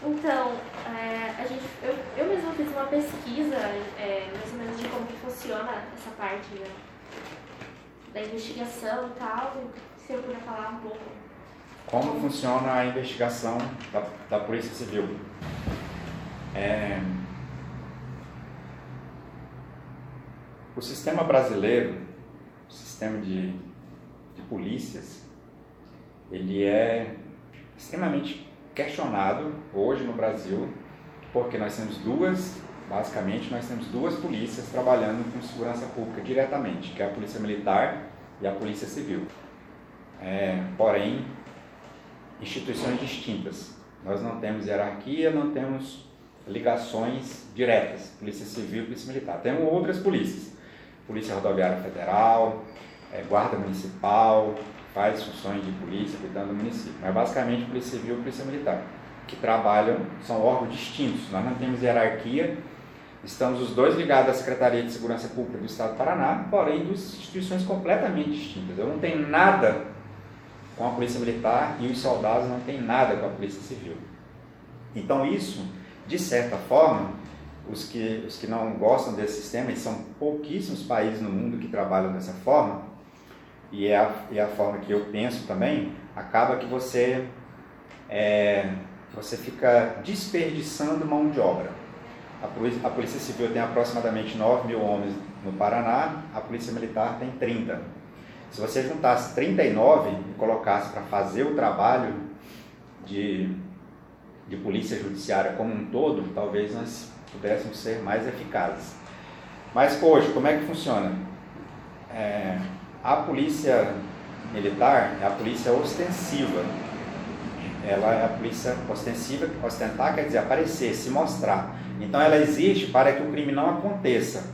Então, é, a gente, eu, eu mesma fiz uma pesquisa, é, mais ou menos, de como que funciona essa parte né, da investigação e tal. Se eu puder falar um pouco. Como funciona a investigação da, da Polícia Civil? É, o sistema brasileiro, o sistema de, de polícias, ele é extremamente questionado hoje no Brasil, porque nós temos duas, basicamente, nós temos duas polícias trabalhando com segurança pública diretamente, que é a Polícia Militar e a Polícia Civil. É, porém, instituições distintas. Nós não temos hierarquia, não temos ligações diretas, Polícia Civil e Polícia Militar. Temos outras polícias, Polícia Rodoviária Federal, é, Guarda Municipal, faz funções de polícia cuidando do município. Mas basicamente Polícia Civil e Polícia Militar, que trabalham, são órgãos distintos. Nós não temos hierarquia, estamos os dois ligados à Secretaria de Segurança Pública do Estado do Paraná, porém duas instituições completamente distintas. Eu não tenho nada com a Polícia Militar e os soldados não têm nada com a Polícia Civil. Então isso, de certa forma, os que, os que não gostam desse sistema, e são pouquíssimos países no mundo que trabalham dessa forma, e é a, é a forma que eu penso também, acaba que você, é, você fica desperdiçando mão de obra. A polícia, a polícia Civil tem aproximadamente 9 mil homens no Paraná, a Polícia Militar tem 30. Se você juntasse 39 e colocasse para fazer o trabalho de, de polícia judiciária como um todo, talvez nós pudéssemos ser mais eficazes. Mas hoje, como é que funciona? É, a polícia militar é a polícia ostensiva. Ela é a polícia ostensiva, ostentar quer dizer aparecer, se mostrar. Então ela existe para que o crime não aconteça.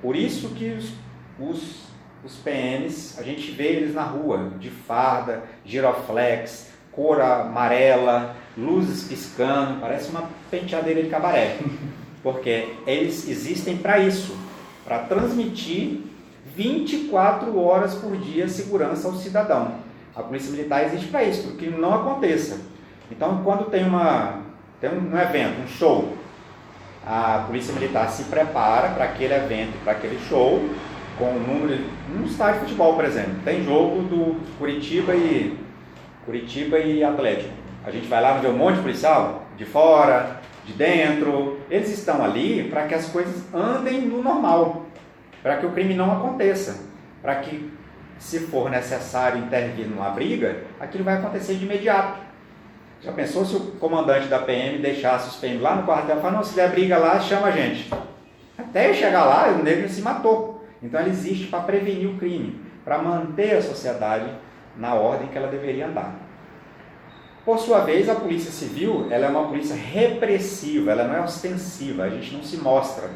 Por isso que os, os, os PMs, a gente vê eles na rua, de farda, giroflex, cor amarela, luzes piscando, parece uma penteadeira de cabaré. Porque eles existem para isso, para transmitir 24 horas por dia segurança ao cidadão. A polícia militar existe para isso, para que não aconteça. Então, quando tem, uma, tem um evento, um show, a polícia militar se prepara para aquele evento, para aquele show, com o número. Um estádio de futebol, por exemplo. Tem jogo do Curitiba e Curitiba e Atlético. A gente vai lá ver um monte de policial de fora, de dentro. Eles estão ali para que as coisas andem no normal para que o crime não aconteça, para que, se for necessário intervir numa briga, aquilo vai acontecer de imediato. Já pensou se o comandante da PM deixasse os PM lá no quartel e falasse, não, se der briga lá, chama a gente. Até chegar lá, o negro se matou. Então ele existe para prevenir o crime, para manter a sociedade na ordem que ela deveria andar. Por sua vez, a polícia civil ela é uma polícia repressiva, ela não é ostensiva, a gente não se mostra.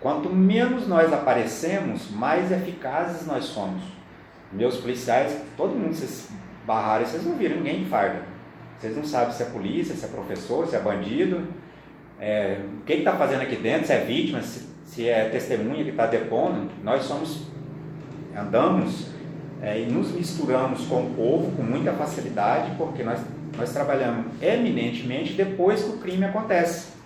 Quanto menos nós aparecemos, mais eficazes nós somos. Meus policiais, todo mundo vocês barraram, vocês não viram ninguém farda. Vocês não sabem se é polícia, se é professor, se é bandido, é, o que está fazendo aqui dentro, se é vítima, se, se é testemunha que está depondo. Nós somos, andamos é, e nos misturamos com o povo com muita facilidade, porque nós, nós trabalhamos eminentemente depois que o crime acontece.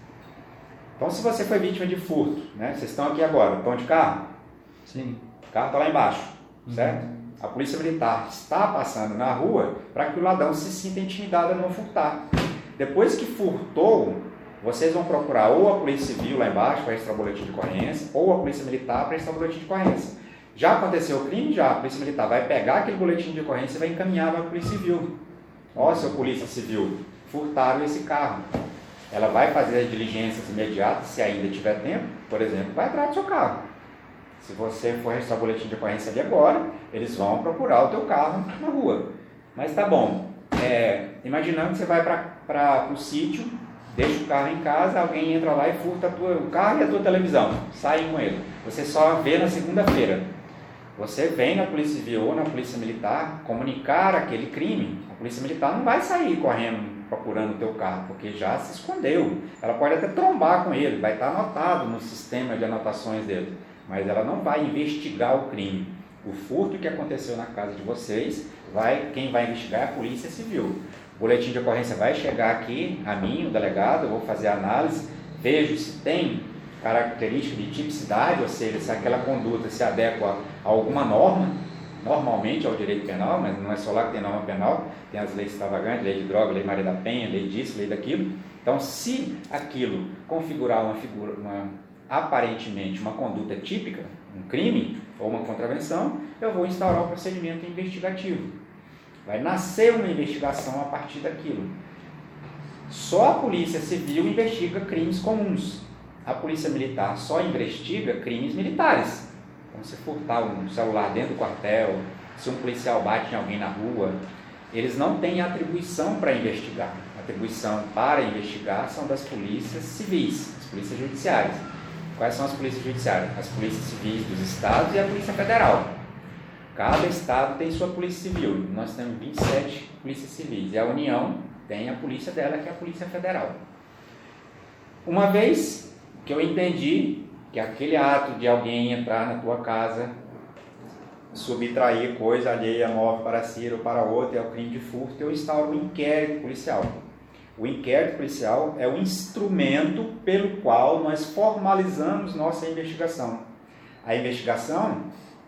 Então, se você foi vítima de furto, né? Vocês estão aqui agora, estão de carro? Sim. O carro está lá embaixo, uhum. certo? A polícia militar está passando na rua para que o ladrão se sinta intimidado a não furtar. Depois que furtou, vocês vão procurar ou a polícia civil lá embaixo para registrar o boletim de ocorrência, ou a polícia militar para registrar o boletim de ocorrência. Já aconteceu o crime? Já. A polícia militar vai pegar aquele boletim de ocorrência e vai encaminhar para a polícia civil. Ó, seu polícia civil, furtaram esse carro ela vai fazer as diligências imediatas, se ainda tiver tempo, por exemplo, vai atrás do seu carro. Se você for registrar o boletim de ocorrência ali agora, eles vão procurar o teu carro na rua. Mas tá bom, é, imaginando que você vai para o sítio, deixa o carro em casa, alguém entra lá e furta tua, o carro e a tua televisão, sai com ele. Você só vê na segunda-feira. Você vem na Polícia Civil ou na Polícia Militar comunicar aquele crime. A Polícia Militar não vai sair correndo procurando o teu carro, porque já se escondeu. Ela pode até trombar com ele, vai estar anotado no sistema de anotações dele, mas ela não vai investigar o crime. O furto que aconteceu na casa de vocês, vai, quem vai investigar é a Polícia Civil. O boletim de ocorrência vai chegar aqui a mim, o delegado, eu vou fazer a análise, vejo se tem característica de tipicidade, ou seja, se aquela conduta se adequa a alguma norma, normalmente ao direito penal, mas não é só lá que tem norma penal, tem as leis extravagantes, lei de droga, lei Maria da Penha, lei disso, lei daquilo. Então, se aquilo configurar uma figura, uma, aparentemente uma conduta típica, um crime ou uma contravenção, eu vou instaurar o um procedimento investigativo. Vai nascer uma investigação a partir daquilo. Só a Polícia Civil investiga crimes comuns. A Polícia Militar só investiga crimes militares. Como se furtar um celular dentro do quartel, se um policial bate em alguém na rua. Eles não têm atribuição para investigar. A atribuição para investigar são das polícias civis, as polícias judiciárias. Quais são as polícias judiciárias? As polícias civis dos estados e a Polícia Federal. Cada estado tem sua polícia civil. Nós temos 27 polícias civis. E a União tem a polícia dela, que é a Polícia Federal. Uma vez que eu entendi que aquele ato de alguém entrar na tua casa, subtrair coisa alheia, móvel para si ou para outro, é o crime de furto, eu instauro um inquérito policial. O inquérito policial é o instrumento pelo qual nós formalizamos nossa investigação. A investigação,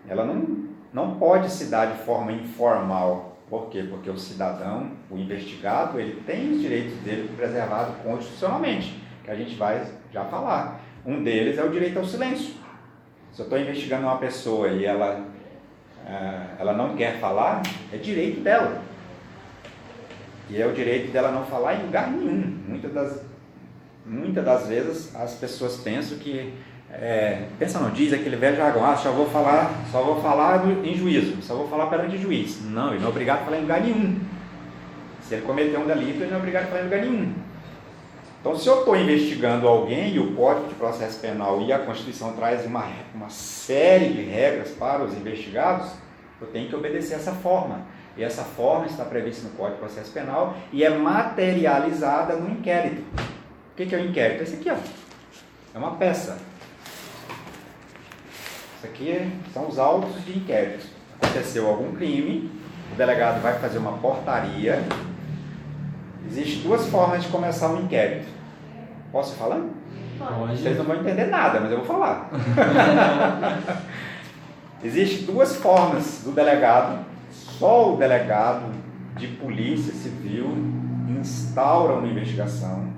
ela não, não pode se dar de forma informal. Por quê? Porque o cidadão, o investigado, ele tem os direitos dele preservados constitucionalmente, que a gente vai já falar. Um deles é o direito ao silêncio. Se eu estou investigando uma pessoa e ela, eh, ela não quer falar, é direito dela. E é o direito dela não falar em lugar nenhum. Muitas das, muitas das vezes as pessoas pensam que. É, pensa não, diz aquele velho jargão, ah, só vou falar, só vou falar em juízo, só vou falar perante juiz. Não, ele não é obrigado a falar em lugar nenhum. Se ele cometeu um delito, ele não é obrigado a falar em lugar nenhum. Então, se eu estou investigando alguém e o Código de Processo Penal e a Constituição traz uma, uma série de regras para os investigados, eu tenho que obedecer essa forma. E essa forma está prevista no Código de Processo Penal e é materializada no inquérito. O que é o inquérito? Esse aqui, ó. É uma peça. Isso aqui são os autos de inquérito. Aconteceu algum crime, o delegado vai fazer uma portaria. Existem duas formas de começar um inquérito. Posso falando? Pode. Vocês não vão entender nada, mas eu vou falar. Existem duas formas do delegado só o delegado de polícia civil instaura uma investigação.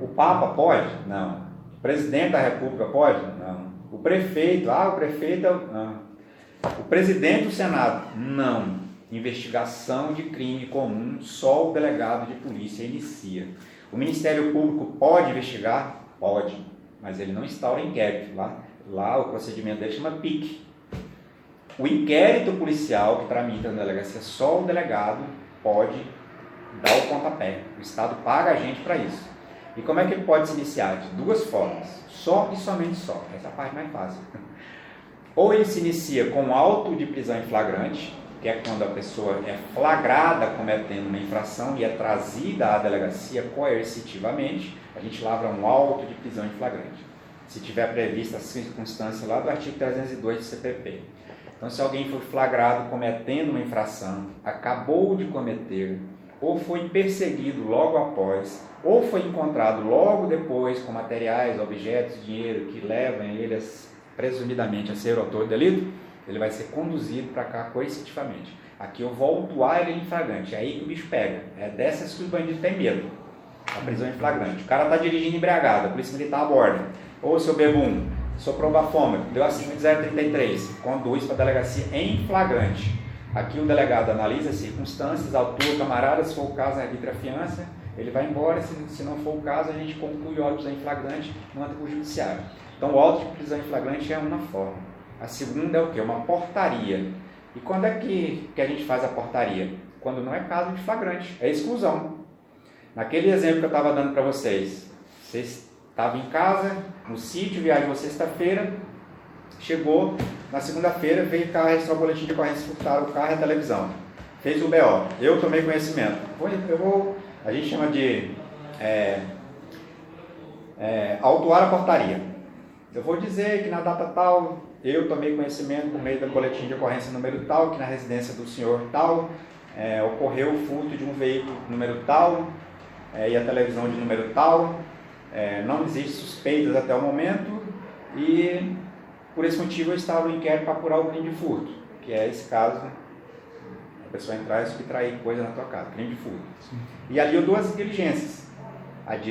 O Papa pode? Não. O presidente da República pode? Não. O prefeito? Ah, o prefeito. Não. O presidente do Senado? Não. Investigação de crime comum, só o delegado de polícia inicia. O Ministério Público pode investigar? Pode, mas ele não instaura inquérito. Lá, lá o procedimento dele chama PIC o inquérito policial, que tramita na delegacia, só o delegado pode dar o pontapé. O Estado paga a gente para isso. E como é que ele pode se iniciar? De duas formas. Só e somente só. Essa é a parte mais fácil. Ou ele se inicia com auto de prisão em flagrante, que é quando a pessoa é flagrada cometendo uma infração e é trazida à delegacia coercitivamente, a gente lavra um auto de prisão em flagrante. Se tiver prevista a circunstância lá do artigo 302 do CPP. Então, se alguém foi flagrado cometendo uma infração, acabou de cometer, ou foi perseguido logo após, ou foi encontrado logo depois com materiais, objetos, dinheiro que levam ele, presumidamente, a ser autor do delito, ele vai ser conduzido para cá coercitivamente. Aqui eu vou autuar ele em flagrante, é aí que o bicho pega. É dessas que os bandidos têm medo. A prisão em flagrante. O cara está dirigindo embriagado, a polícia militar aborda. Ou seu bebum, soprou bafômetro, deu acima de 0,33, conduz para a delegacia em flagrante. Aqui o delegado analisa as circunstâncias, autua camarada, se for o caso, arbitra a fiança, ele vai embora, se, se não for o caso, a gente conclui o auto em flagrante manda para o judiciário. Então o auto de prisão em flagrante é uma forma. A segunda é o quê? Uma portaria. E quando é que, que a gente faz a portaria? Quando não é caso de flagrante, é exclusão. Naquele exemplo que eu estava dando para vocês, vocês Estava em casa, no sítio, viajou sexta-feira, chegou, na segunda-feira veio carro registrar o boletim de ocorrência, furtaram o carro e a televisão. Fez o BO. Eu tomei conhecimento. Eu vou, a gente chama de é, é, autuar a portaria. Eu vou dizer que na data tal, eu tomei conhecimento por meio do boletim de ocorrência número tal, que na residência do senhor tal, é, ocorreu o furto de um veículo número tal é, e a televisão de número tal, é, não existe suspeitas até o momento e por esse motivo eu estava no inquérito para apurar o crime de furto, que é esse caso, a pessoa entrar e subtrair coisa na tua casa, crime de furto. Sim. E ali eu dou as diligências. As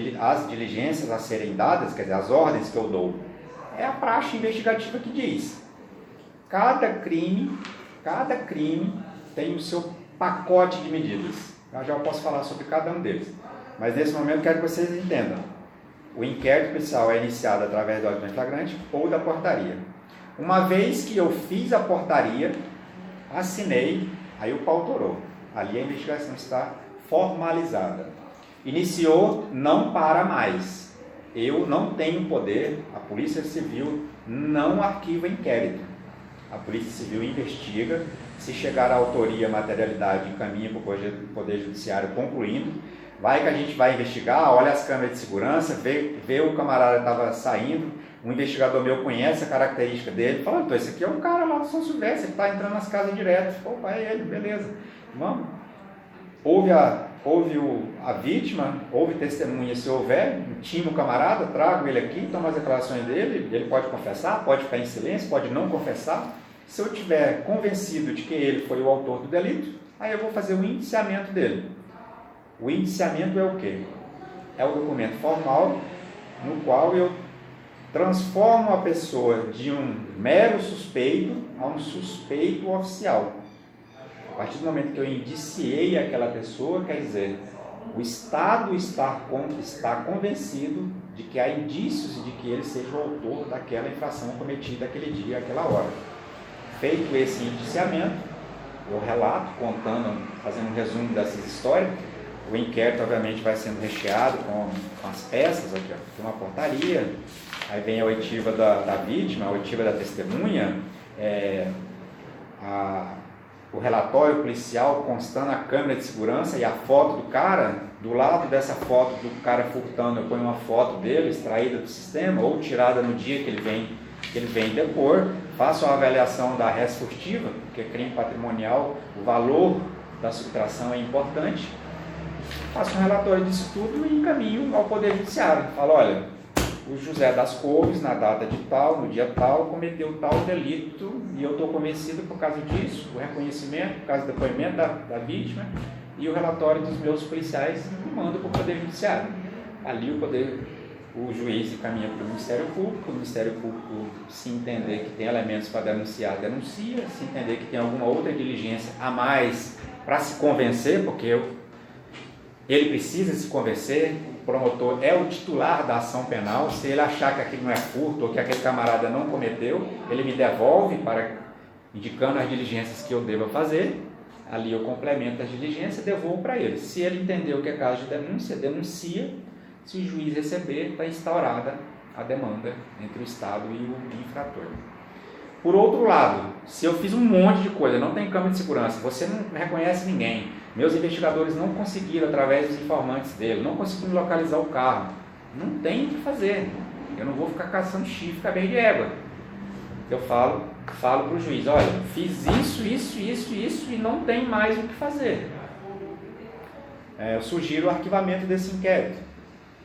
diligências a serem dadas, quer dizer, as ordens que eu dou, é a praxe investigativa que diz. Cada crime, cada crime tem o seu pacote de medidas. Eu já posso falar sobre cada um deles. Mas nesse momento quero que vocês entendam. O inquérito policial é iniciado através do auto flagrante ou da portaria. Uma vez que eu fiz a portaria, assinei, aí o pau torou. Ali a investigação está formalizada. Iniciou, não para mais. Eu não tenho poder, a Polícia Civil não arquiva inquérito. A Polícia Civil investiga, se chegar à autoria, materialidade, encaminha para o Poder Judiciário concluindo. Vai que a gente vai investigar, olha as câmeras de segurança, vê, vê o camarada estava saindo, um investigador meu conhece a característica dele, fala, então esse aqui é um cara lá do São Silvestre, ele está entrando nas casas direto. Opa, é ele, beleza. Vamos. Houve a, houve o, a vítima, houve testemunha, se houver, intima o camarada, trago ele aqui, tomo as declarações dele, ele pode confessar, pode ficar em silêncio, pode não confessar. Se eu tiver convencido de que ele foi o autor do delito, aí eu vou fazer o indiciamento dele. O indiciamento é o quê? É o documento formal no qual eu transformo a pessoa de um mero suspeito a um suspeito oficial. A partir do momento que eu indiciei aquela pessoa, quer dizer, o Estado está, está convencido de que há indícios de que ele seja o autor daquela infração cometida aquele dia, aquela hora. Feito esse indiciamento, o relato contando, fazendo um resumo dessas histórias, o inquérito, obviamente, vai sendo recheado com, com as peças, aqui, ó, tem uma portaria, aí vem a oitiva da, da vítima, a oitiva da testemunha, é, a, o relatório policial constando a câmera de segurança e a foto do cara, do lado dessa foto do cara furtando, eu ponho uma foto dele extraída do sistema ou tirada no dia que ele vem, que ele vem depor, faço a avaliação da res furtiva, porque é crime patrimonial, o valor da subtração é importante, faço um relatório disso tudo e encaminho ao Poder Judiciário. Falo, olha, o José das Couves, na data de tal, no dia tal, cometeu tal delito e eu estou convencido por causa disso, o reconhecimento, por causa do depoimento da, da vítima e o relatório dos meus policiais mando para o Poder Judiciário. Ali o Poder, o juiz encaminha para o Ministério Público, o Ministério Público, se entender que tem elementos para denunciar, denuncia, se entender que tem alguma outra diligência a mais para se convencer, porque eu ele precisa se convencer, o promotor é o titular da ação penal, se ele achar que aquilo não é furto ou que aquele camarada não cometeu, ele me devolve para indicando as diligências que eu devo fazer, ali eu complemento as diligências e devolvo para ele. Se ele entendeu que é caso de denúncia, denuncia, se o juiz receber, está instaurada a demanda entre o Estado e o infrator. Por outro lado, se eu fiz um monte de coisa, não tem câmera de segurança, você não reconhece ninguém, meus investigadores não conseguiram, através dos informantes dele, não conseguiram localizar o carro. Não tem o que fazer. Eu não vou ficar caçando chifre cabelo de égua. Eu falo, falo para o juiz, olha, fiz isso, isso, isso, isso e não tem mais o que fazer. É, eu sugiro o arquivamento desse inquérito.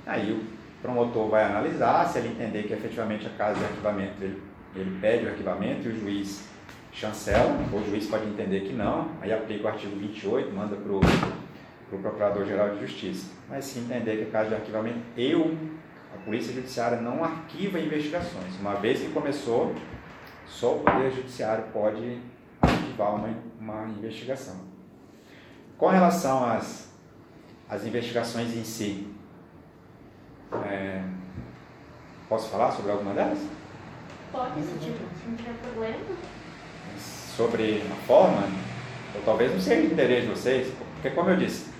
Aí o promotor vai analisar, se ele entender que efetivamente a casa de arquivamento, ele, ele pede o arquivamento e o juiz chancela, o juiz pode entender que não, aí aplica o artigo 28, manda para o pro Procurador-Geral de Justiça. Mas se entender que é caso de arquivamento, eu, a Polícia Judiciária, não arquiva investigações. Uma vez que começou, só o Poder Judiciário pode arquivar uma, uma investigação. Com relação às, às investigações em si, é, posso falar sobre alguma delas? Pode, se não tiver problema sobre a forma, ou talvez não seja de interesse de vocês, porque como eu disse,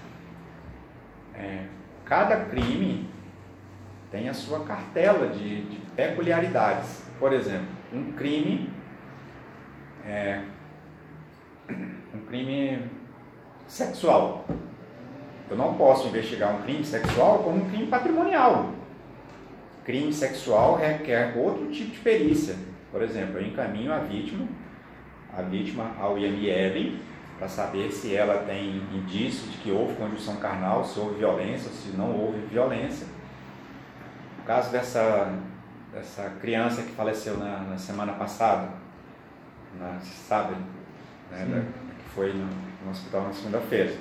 é, cada crime tem a sua cartela de, de peculiaridades. Por exemplo, um crime é, um crime sexual. Eu não posso investigar um crime sexual como um crime patrimonial. Crime sexual requer outro tipo de perícia. Por exemplo, eu encaminho a vítima a vítima ao IML para saber se ela tem indício de que houve conjunção carnal, se houve violência se não houve violência. No caso dessa, dessa criança que faleceu na, na semana passada, na sábado, né, que foi no, no hospital na segunda-feira.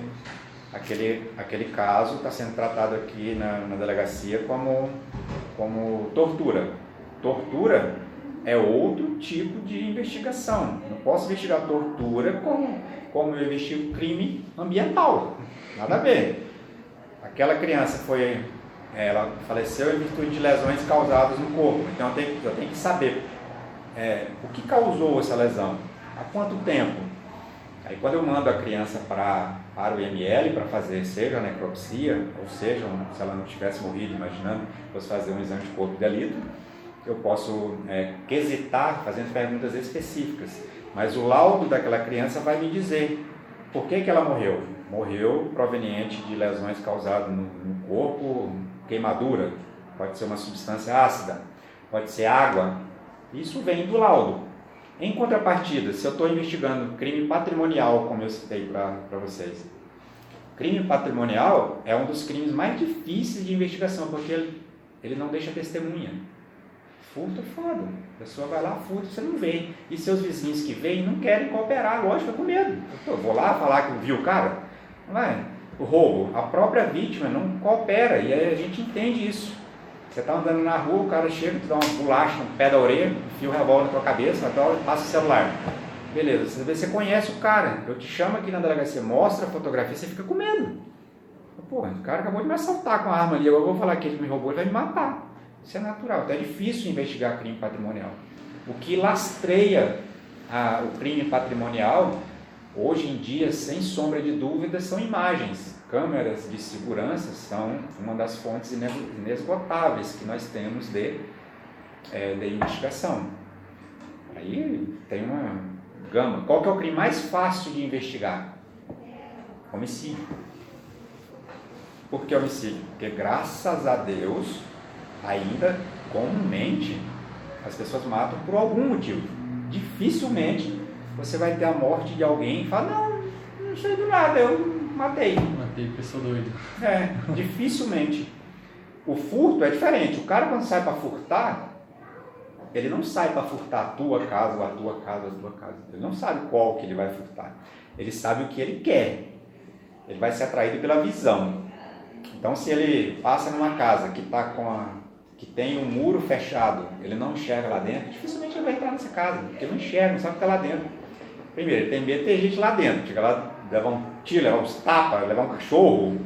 Aquele, aquele caso está sendo tratado aqui na, na delegacia como, como tortura. Tortura é outro tipo de investigação. Não posso investigar tortura como, como eu investigo crime ambiental. Nada a ver. Aquela criança foi. Ela faleceu em virtude de lesões causadas no corpo. Então eu tenho, eu tenho que saber é, o que causou essa lesão, há quanto tempo. Aí quando eu mando a criança para, para o IML para fazer, seja a necropsia, ou seja, se ela não tivesse morrido, imaginando, fosse fazer um exame de corpo de delito, eu posso é, quesitar fazendo perguntas específicas. Mas o laudo daquela criança vai me dizer por que, que ela morreu. Morreu proveniente de lesões causadas no, no corpo, queimadura, pode ser uma substância ácida, pode ser água. Isso vem do laudo. Em contrapartida, se eu estou investigando crime patrimonial, como eu citei para vocês, crime patrimonial é um dos crimes mais difíceis de investigação, porque ele, ele não deixa testemunha. Furto é foda. A pessoa vai lá, furta, você não vê. E seus vizinhos que vêm não querem cooperar, lógico, com medo. Eu vou lá falar que viu o cara? Vai. O roubo, a própria vítima não coopera, e aí a gente entende isso. Você está andando na rua, o cara chega, te dá uma bolacha no pé da orelha, enfia o revólver na tua cabeça, passa o celular. Beleza, você conhece o cara, eu te chamo aqui na delegacia, mostra a fotografia, você fica com medo. Pô, o cara acabou de me assaltar com a arma ali, eu vou falar que ele me roubou, ele vai me matar. Isso é natural, então é difícil investigar crime patrimonial. O que lastreia a, o crime patrimonial, hoje em dia, sem sombra de dúvida, são imagens. Câmeras de segurança são uma das fontes inesgotáveis que nós temos de, é, de investigação. Aí tem uma gama. Qual que é o crime mais fácil de investigar? Homicídio. Por que homicídio? Porque graças a Deus ainda comumente as pessoas matam por algum motivo. Dificilmente você vai ter a morte de alguém e fala, não, não sei do nada, eu matei. Matei pessoa doida. É, dificilmente. O furto é diferente. O cara quando sai para furtar, ele não sai para furtar a tua casa, ou a tua casa, ou a tua casa. Ele não sabe qual que ele vai furtar. Ele sabe o que ele quer. Ele vai ser atraído pela visão. Então, se ele passa numa casa que está com a que tem um muro fechado, ele não enxerga lá dentro, dificilmente ele vai entrar nessa casa, porque ele não enxerga, não sabe o que está lá dentro. Primeiro, ele tem medo de ter gente lá dentro, chega lá, levar um tiro, levar uns tapas, levar um cachorro.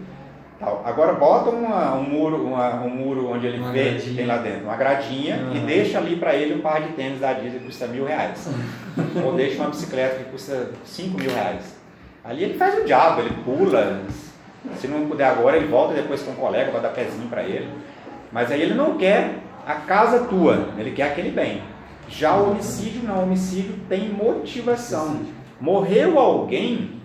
Tal. Agora bota uma, um, muro, uma, um muro onde ele vê gradinha. que tem lá dentro, uma gradinha, uhum. e deixa ali para ele um par de tênis da Disney que custa mil reais. Ou deixa uma bicicleta que custa cinco mil reais. Ali ele faz o diabo, ele pula. Se não puder agora, ele volta depois com um colega para dar pezinho para ele. Mas aí ele não quer a casa tua, ele quer aquele bem. Já o homicídio não, o homicídio tem motivação. Morreu alguém,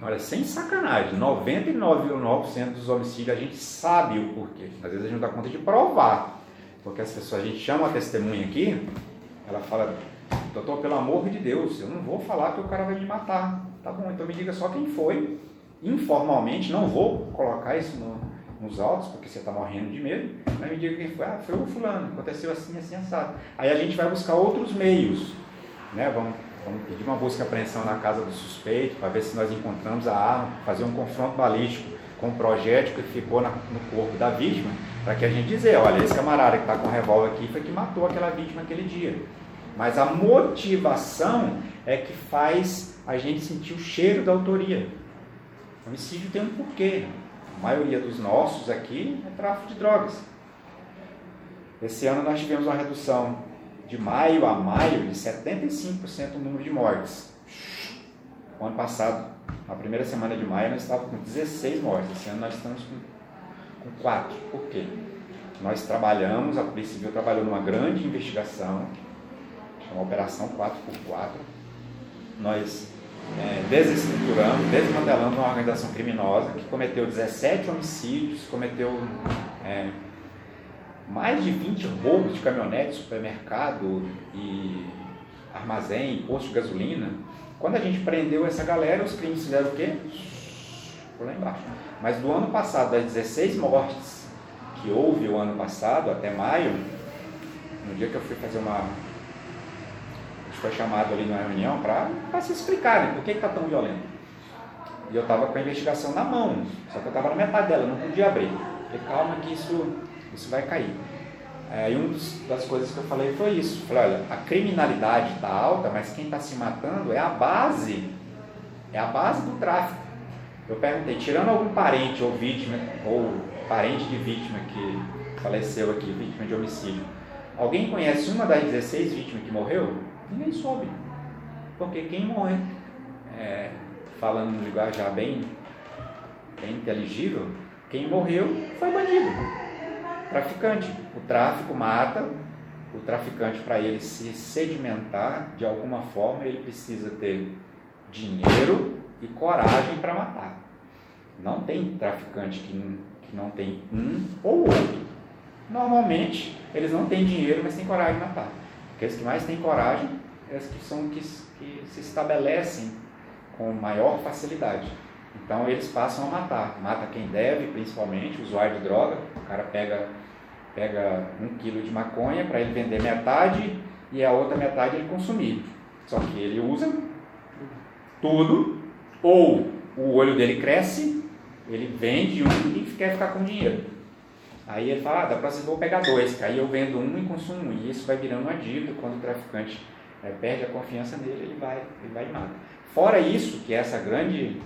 olha, sem sacanagem, 99,9% dos homicídios a gente sabe o porquê. Às vezes a gente não dá conta de provar. Porque as pessoas, a gente chama a testemunha aqui, ela fala, doutor, pelo amor de Deus, eu não vou falar que o cara vai me matar. Tá bom, então me diga só quem foi. Informalmente, não vou colocar isso no, nos autos, porque você está morrendo de medo, mas me diga quem foi. Ah, foi o fulano, aconteceu assim, assim, assado. Aí a gente vai buscar outros meios, né? Vamos, vamos pedir uma busca e apreensão na casa do suspeito, para ver se nós encontramos a arma, fazer um confronto balístico com o projétil que ficou na, no corpo da vítima, para que a gente dizer, olha, esse camarada que está com o revólver aqui foi que matou aquela vítima aquele dia. Mas a motivação é que faz a gente sentir o cheiro da autoria. O homicídio tem um porquê a maioria dos nossos aqui é tráfico de drogas. Esse ano nós tivemos uma redução de maio a maio de 75% no número de mortes. O ano passado, na primeira semana de maio, nós estávamos com 16 mortes. Esse ano nós estamos com, com 4. Por quê? Nós trabalhamos, a Polícia Civil trabalhou numa grande investigação, chama Operação 4x4. Nós é, desestruturando, desmantelando uma organização criminosa que cometeu 17 homicídios, cometeu é, mais de 20 roubos de caminhonete, supermercado e armazém, posto de gasolina. Quando a gente prendeu essa galera, os crimes fizeram o quê? Por lá embaixo. Mas do ano passado, das 16 mortes que houve o ano passado, até maio, no dia que eu fui fazer uma. Foi chamado ali numa reunião para se explicar né, por que está tão violento. E eu estava com a investigação na mão, só que eu estava na metade dela, não podia abrir. Falei, calma que isso, isso vai cair. É, e uma das coisas que eu falei foi isso. Falei, olha, a criminalidade está alta, mas quem está se matando é a base, é a base do tráfico. Eu perguntei, tirando algum parente ou vítima, ou parente de vítima que faleceu aqui, vítima de homicídio, alguém conhece uma das 16 vítimas que morreu? Ninguém soube. Porque quem morre, é, falando no linguajar bem, bem inteligível, quem morreu foi bandido, traficante. O tráfico mata, o traficante, para ele se sedimentar de alguma forma, ele precisa ter dinheiro e coragem para matar. Não tem traficante que, que não tem um ou outro. Normalmente, eles não têm dinheiro, mas têm coragem de matar. Aqueles que mais têm coragem é os que são que, que se estabelecem com maior facilidade. Então eles passam a matar. Mata quem deve, principalmente, usuário de droga. O cara pega, pega um quilo de maconha para ele vender metade e a outra metade ele consumir. Só que ele usa tudo, ou o olho dele cresce, ele vende um e quer ficar com dinheiro. Aí ele fala, ah, da próxima vou pegar dois, aí eu vendo um e consumo um. E isso vai virando uma dívida quando o traficante é, perde a confiança nele, ele vai, ele vai e mata. Fora isso, que é essa grande,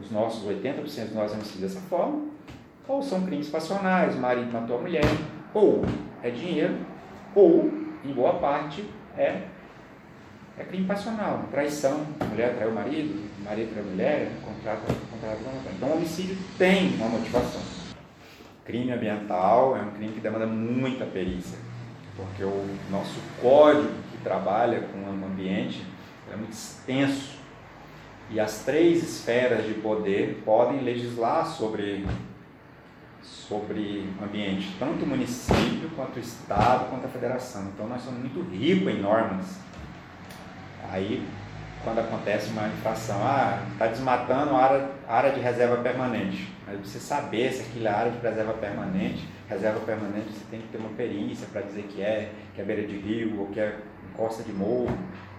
os nossos 80% dos nossos homicídios dessa forma, ou são crimes passionais, o marido matou a mulher, ou é dinheiro, ou, em boa parte, é, é crime passional, traição, a mulher traiu o marido, o marido traiu a mulher, contrato, contrato, contrato. Então o homicídio tem uma motivação. Crime ambiental é um crime que demanda muita perícia, porque o nosso código que trabalha com o ambiente é muito extenso. E as três esferas de poder podem legislar sobre, sobre ambiente, tanto o município, quanto o Estado, quanto a federação. Então nós somos muito ricos em normas. Aí, quando acontece uma infração, ah, está desmatando a área, área de reserva permanente. Mas você saber se aquilo é área de reserva permanente, reserva permanente você tem que ter uma perícia para dizer que é, que é beira de rio, ou que é costa de morro,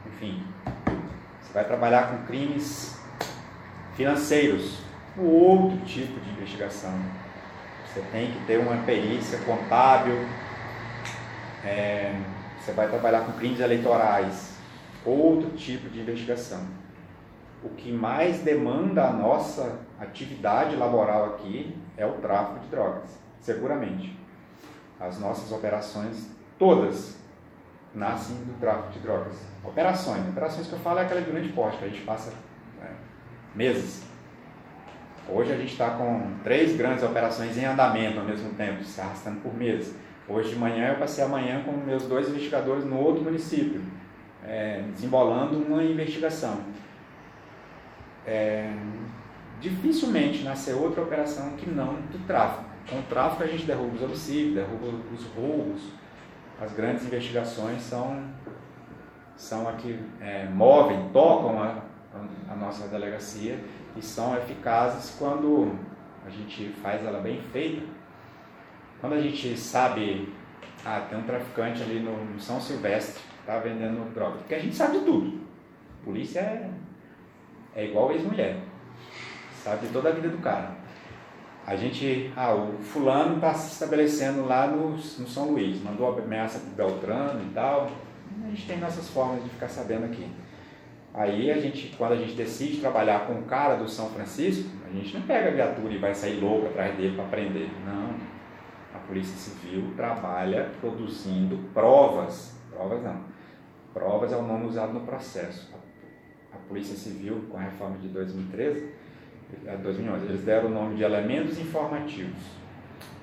enfim, você vai trabalhar com crimes financeiros, ou outro tipo de investigação. Você tem que ter uma perícia contábil, é, você vai trabalhar com crimes eleitorais, outro tipo de investigação. O que mais demanda a nossa atividade laboral aqui é o tráfico de drogas, seguramente. As nossas operações todas nascem do tráfico de drogas. Operações. Operações que eu falo é aquela de grande porte, que a gente passa né, meses. Hoje a gente está com três grandes operações em andamento ao mesmo tempo, se arrastando por meses. Hoje de manhã eu passei amanhã com meus dois investigadores no outro município, é, desembolando uma investigação. É, dificilmente nascer outra operação que não do tráfico. Com o tráfico a gente derruba os homicídios, derruba os roubos, as grandes investigações são, são aqui, é, movem, tocam a, a nossa delegacia e são eficazes quando a gente faz ela bem feita. Quando a gente sabe, ah, tem um traficante ali no, São Silvestre, está vendendo droga, porque a gente sabe de tudo. A polícia é, é igual ex-mulher, sabe de toda a vida do cara. A gente, ah, o fulano está se estabelecendo lá no, no São Luís, mandou ameaça para Beltrano e tal. A gente tem nossas formas de ficar sabendo aqui. Aí a gente, quando a gente decide trabalhar com o cara do São Francisco, a gente não pega a viatura e vai sair louco atrás dele para prender. Não. A Polícia Civil trabalha produzindo provas. Provas não. Provas é o nome usado no processo. A Polícia Civil, com a reforma de 2013, 2011, eles deram o nome de elementos informativos.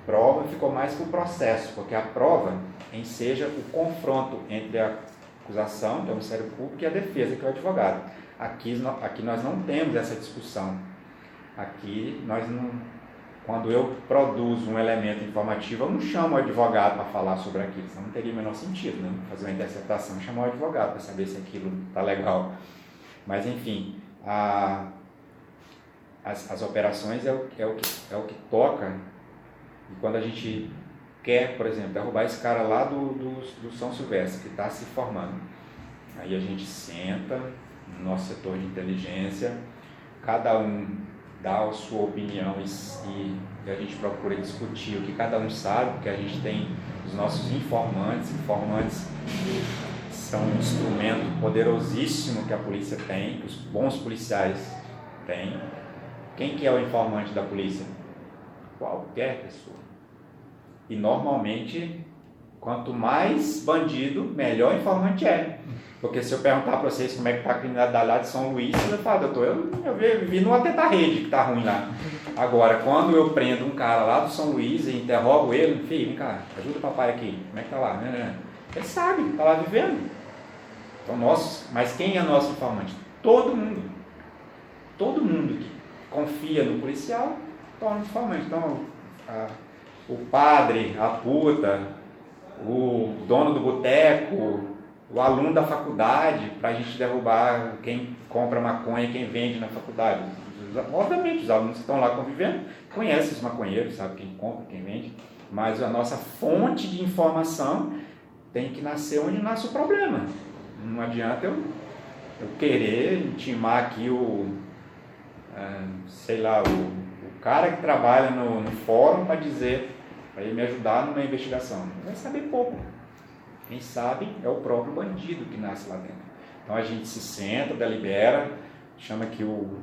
Prova ficou mais para o processo, porque a prova enseja o confronto entre a acusação, que é o Ministério Público, e a defesa, que é o advogado. Aqui, aqui nós não temos essa discussão. Aqui nós não, quando eu produzo um elemento informativo, eu não chamo o advogado para falar sobre aquilo, senão não teria o menor sentido, né? Fazer uma interceptação, chamar o advogado para saber se aquilo está legal. Mas, enfim, a, as, as operações é o, é, o que, é o que toca. E quando a gente quer, por exemplo, derrubar esse cara lá do, do, do São Silvestre, que está se formando, aí a gente senta no nosso setor de inteligência, cada um dá a sua opinião e, e, a gente procura discutir o que cada um sabe, porque a gente tem os nossos informantes, informantes são um instrumento poderosíssimo que a polícia tem, que os bons policiais têm. Quem que é o informante da polícia? Qualquer pessoa. E normalmente, quanto mais bandido, melhor informante é. Porque se eu perguntar para vocês como é que está a criminalidade lá de São Luís, vai falar, doutor, eu, eu vivi numa teta rede que está ruim lá. Agora, quando eu prendo um cara lá do São Luís e interrogo ele, filho, vem cá, ajuda o papai aqui, como é que tá lá? Né, né, né? Ele sabe, está lá vivendo. Então, nós, mas quem é nosso informante? Todo mundo. Todo mundo que confia no policial torna informante. Então, a, o padre, a puta, o dono do boteco, o aluno da faculdade para a gente derrubar quem compra maconha e quem vende na faculdade. Obviamente, os alunos que estão lá convivendo conhecem os maconheiros, sabem quem compra, quem vende, mas a nossa fonte de informação tem que nascer onde nasce o problema. Não adianta eu, eu querer intimar aqui o, sei lá, o, o cara que trabalha no, no fórum para dizer, para ele me ajudar numa investigação. Vai saber pouco. Quem sabe é o próprio bandido que nasce lá dentro. Então a gente se senta, delibera, chama aqui o,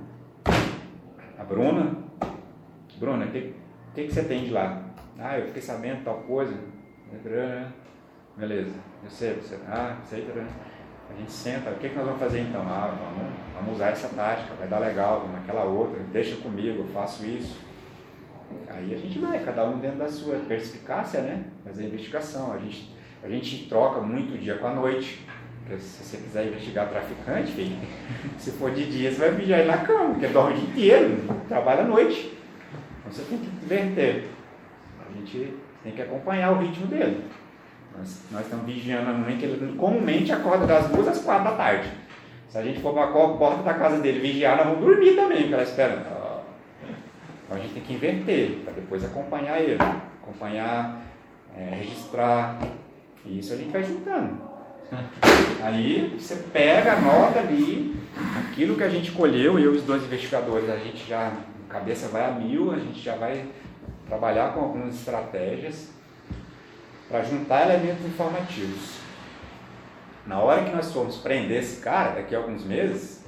a Bruna. Bruna, o que, que, que você tem de lá? Ah, eu fiquei sabendo tal coisa. Beleza, eu sei, você. Ah, sei, a gente senta, o que, que nós vamos fazer então? Ah, vamos, vamos usar essa tática, vai dar legal, vamos naquela outra, deixa comigo, eu faço isso. Aí a gente vai, cada um dentro da sua perspicácia, né? Fazer a investigação. A gente a gente troca muito o dia com a noite. Se você quiser investigar traficante, filho, se for de dia, você vai vigiar ele na cama, porque dorme o dia inteiro, trabalha à noite. Então você tem que inverter. A gente tem que acompanhar o ritmo dele. Nós, nós estamos vigiando a mãe que ele comumente acorda das duas às quatro da tarde. Se a gente for para a porta da casa dele vigiar, nós vamos dormir também, porque ela espera. Então a gente tem que inverter, para depois acompanhar ele. Acompanhar, é, registrar, e isso a gente vai juntando. Aí você pega, anota ali aquilo que a gente colheu, eu e os dois investigadores, a gente já, a cabeça vai a mil, a gente já vai trabalhar com algumas estratégias para juntar elementos informativos. Na hora que nós formos prender esse cara, daqui a alguns meses,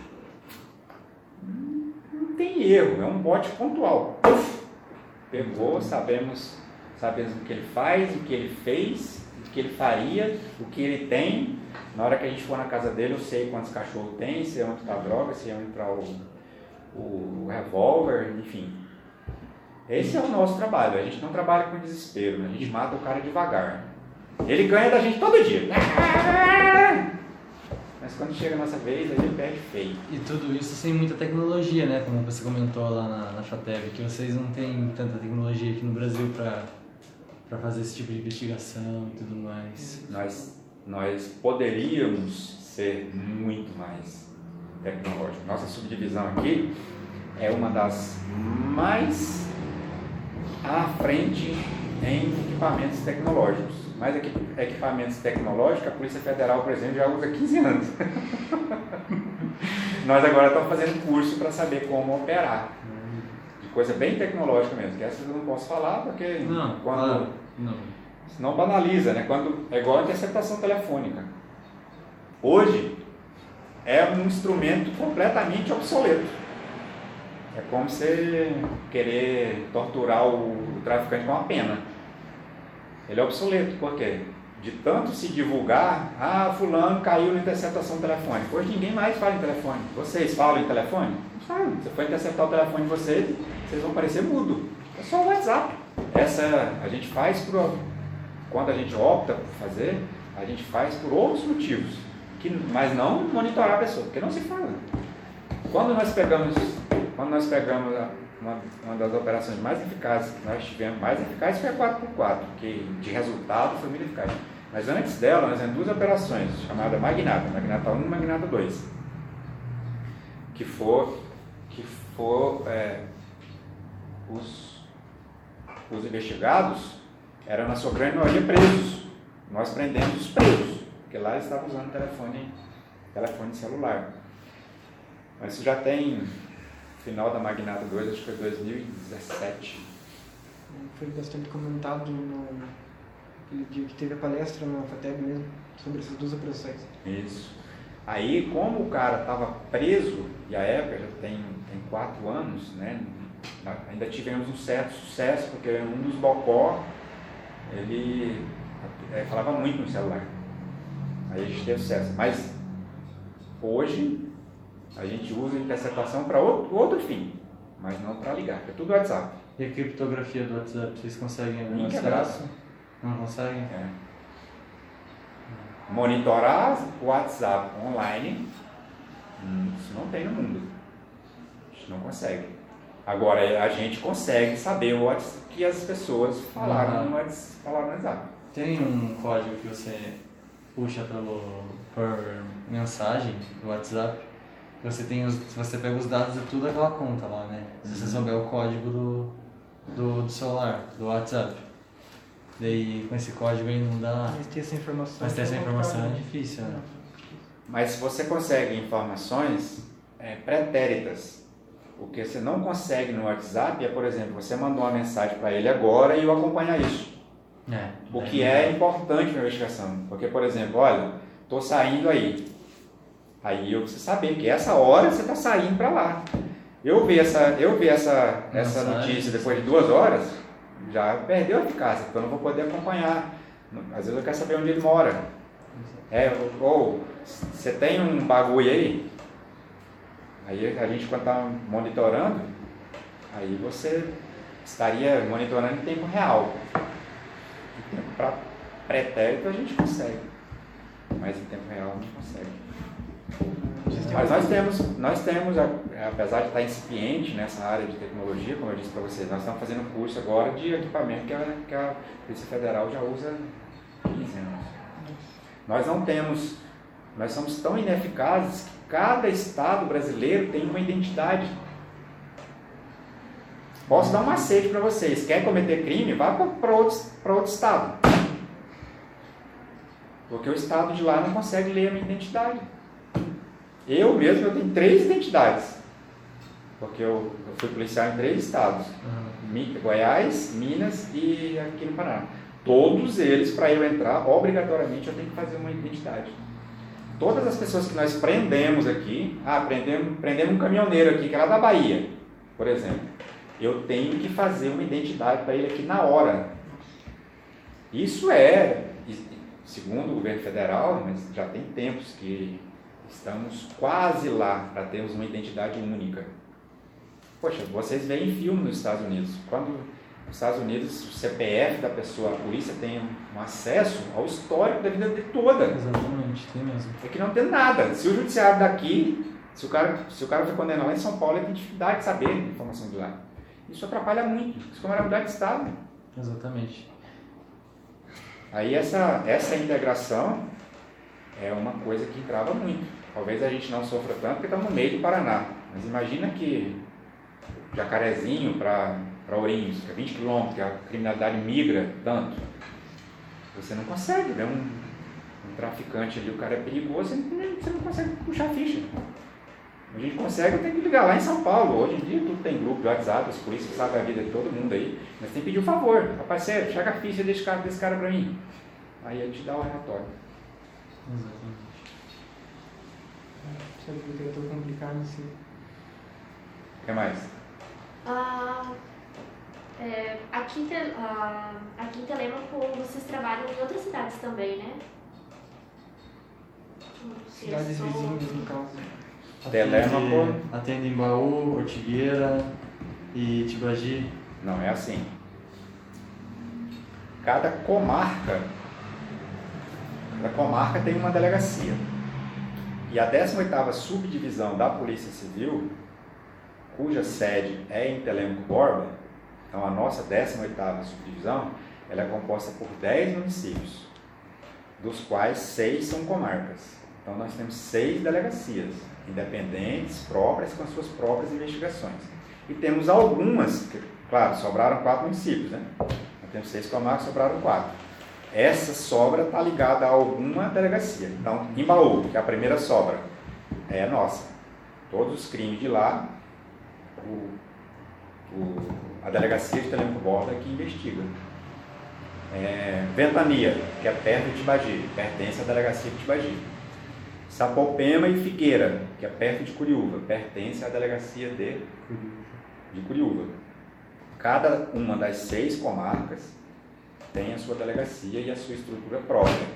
não tem erro, é um bote pontual. Pegou, sabemos, sabemos o que ele faz, o que ele fez, que ele faria, o que ele tem. Na hora que a gente for na casa dele, eu sei quantos cachorros tem, se é onde está a droga, se é onde está o, o revólver, enfim. Esse é o nosso trabalho. A gente não trabalha com desespero, né? a gente mata o cara devagar. Ele ganha da gente todo dia. Mas quando chega a nossa vez, a gente perde feio. E tudo isso sem muita tecnologia, né? Como você comentou lá na, na FATEV, que vocês não têm tanta tecnologia aqui no Brasil para para fazer esse tipo de investigação e tudo mais? Nós, nós poderíamos ser muito mais tecnológicos. Nossa subdivisão aqui é uma das mais à frente em equipamentos tecnológicos. Mais equipamentos tecnológicos, a Polícia Federal, por exemplo, já usa 15 anos. Nós agora estamos fazendo curso para saber como operar. De coisa bem tecnológica mesmo, que essa eu não posso falar porque não, quando claro não. Senão banaliza, né? Quando, é igual a interceptação telefônica. Hoje é um instrumento completamente obsoleto. É como você querer torturar o, traficante com uma pena. Ele é obsoleto, por quê? De tanto se divulgar, ah, fulano caiu na interceptação telefônica. Hoje ninguém mais fala em telefone. Vocês falam em telefone? Não falam. Se for interceptar o telefone de vocês, vocês vão parecer mudo. É só o WhatsApp. Essa a gente faz por quando a gente opta por fazer, a gente faz por outros motivos, que, mas não monitorar a pessoa, porque não se fala. Quando nós pegamos, quando nós pegamos uma, uma das operações mais eficazes que nós tivemos, mais eficaz foi a 4x4, que de resultado foi muito eficaz. Mas antes dela, nós temos duas operações, chamada Magnata, Magnata 1 e Magnata 2, que for, que for é, os, os investigados eram na sua grande maioria presos. Nós prendemos os presos, porque lá eles estavam usando telefone, telefone celular. Mas isso já tem final da Magnata 2, acho que foi 2017. Foi bastante comentado no dia que teve a palestra na FATEB mesmo, sobre essas duas operações. Isso. Aí, como o cara estava preso, e a época já tem, tem quatro anos, né? Ainda tivemos um certo sucesso, porque um dos Bocó, ele é, falava muito no celular. Aí a gente teve sucesso. Mas hoje a gente usa interceptação para outro, outro fim, mas não para ligar, é tudo WhatsApp. E a criptografia do WhatsApp, vocês conseguem Link acesso? Não conseguem? É. Monitorar o WhatsApp online, hum, isso não tem no mundo. A gente não consegue. Agora, a gente consegue saber o que as pessoas falaram, no, WhatsApp, falaram no WhatsApp. Tem um código que você puxa pelo, por mensagem do WhatsApp. Você tem os, você pega os dados de tudo aquela conta lá, né? Se você souber o código do, do, do celular, do WhatsApp. Daí com esse código aí não dá. Mas ter essa informação. Mas ter essa não informação é difícil, né? Mas se você consegue informações é, pretéritas, o que você não consegue no WhatsApp é, por exemplo, você mandou uma mensagem para ele agora e eu acompanhar isso. É. O daí que é dá. importante para a investigação. Porque, por exemplo, olha, estou saindo aí. Aí eu preciso saber que essa hora você está saindo para lá. Eu vi essa, eu vi essa, essa Mensagem. notícia depois de duas horas, já perdeu a eficácia, porque eu não vou poder acompanhar. Às vezes eu quero saber onde ele mora. É, ou, ou você tem um bagulho aí, aí a gente quando está monitorando, aí você estaria monitorando em tempo real. Em tempo para pretérito a gente consegue, mas em tempo real não consegue. Mas nós temos, nós temos, apesar de estar incipiente nessa área de tecnologia, como eu disse para vocês, nós estamos fazendo um curso agora de equipamento que a, que a Polícia Federal já usa há 15 anos. Nós não temos, nós somos tão ineficazes que cada estado brasileiro tem uma identidade. Posso dar um macete para vocês. Quer cometer crime? Vá para outro, outro estado. Porque o estado de lá não consegue ler a minha identidade. Eu mesmo eu tenho três identidades. Porque eu, eu fui policial em três estados. Uhum. Goiás, Minas e aqui no Paraná. Todos eles, para eu entrar, obrigatoriamente eu tenho que fazer uma identidade. Todas as pessoas que nós prendemos aqui, ah, prendemos, prendemos um caminhoneiro aqui, que é lá da Bahia, por exemplo. Eu tenho que fazer uma identidade para ele aqui na hora. Isso é, segundo o governo federal, mas já tem tempos que estamos quase lá para termos uma identidade única. Poxa, vocês veem filme nos Estados Unidos. Quando nos Estados Unidos o CPF da pessoa, a polícia tem um acesso ao histórico da vida dele toda. Exatamente, tem mesmo. É que não tem nada. Se o judiciário daqui, se o cara, se o cara foi condenado lá em São Paulo, ele tem dificuldade de saber a informação de lá. Isso atrapalha muito. Isso como era mudar de estado. Exatamente. Aí essa, essa integração é uma coisa que entrava muito. Talvez a gente não sofra tanto porque estamos no meio do Paraná. Mas imagina que Jacarezinho para Ourinhos, que é 20 quilômetros, que a criminalidade migra tanto. Você não consegue ver um, um traficante ali, o cara é perigoso, você não, você não consegue puxar a ficha. A gente consegue, tem que ligar lá em São Paulo. Hoje em dia tudo tem grupo de WhatsApp, as polícias sabem a vida de todo mundo aí. Mas tem que pedir um favor, parceiro, chega a ficha desse cara, desse cara pra mim. Aí ele te dá o relatório. Exatamente. Sabe por que é tão complicado assim? O que mais? Ah, é, aqui, em Te- ah, aqui em Telemaco vocês trabalham em outras cidades também, né? Cidades sou- vizinhas, no caso. Telêmaco. Atende, atende em Baú, Ortigueira e Tibagi. Não, é assim. Cada comarca, cada comarca tem uma delegacia. E a 18ª subdivisão da Polícia Civil, cuja sede é em Telêmaco Borba, então a nossa 18ª subdivisão, ela é composta por 10 municípios, dos quais seis são comarcas. Então nós temos seis delegacias independentes, próprias, com as suas próprias investigações. E temos algumas, claro, sobraram quatro municípios, né? Nós temos seis comarcas, sobraram quatro. Essa sobra está ligada a alguma delegacia. Então, Imbaú, que é a primeira sobra, é nossa. Todos os crimes de lá, o, o, a delegacia de Telemaco Borda que investiga. É, Ventania, que é perto de Tibagi, pertence à delegacia de Tibagi. Sapopema e Figueira, que é perto de Curiúva, pertence à delegacia de, de Curiúva. Cada uma das seis comarcas tem a sua delegacia e a sua estrutura própria.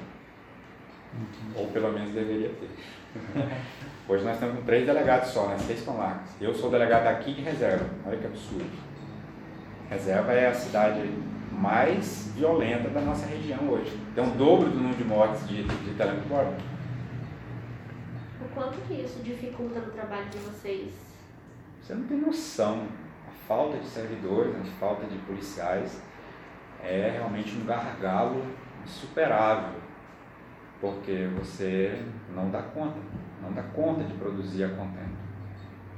Ou pelo menos deveria ter. Hoje nós estamos com três delegados só, nas seis comarcas. Eu sou delegado aqui de reserva. Olha que absurdo. Reserva é a cidade mais violenta da nossa região hoje. Tem um dobro do número de mortes de, de Telecom O quanto que isso dificulta no trabalho de vocês? Você não tem noção. A falta de servidores, a falta de policiais é realmente um gargalo insuperável, porque você não dá conta, não dá conta de produzir a contento.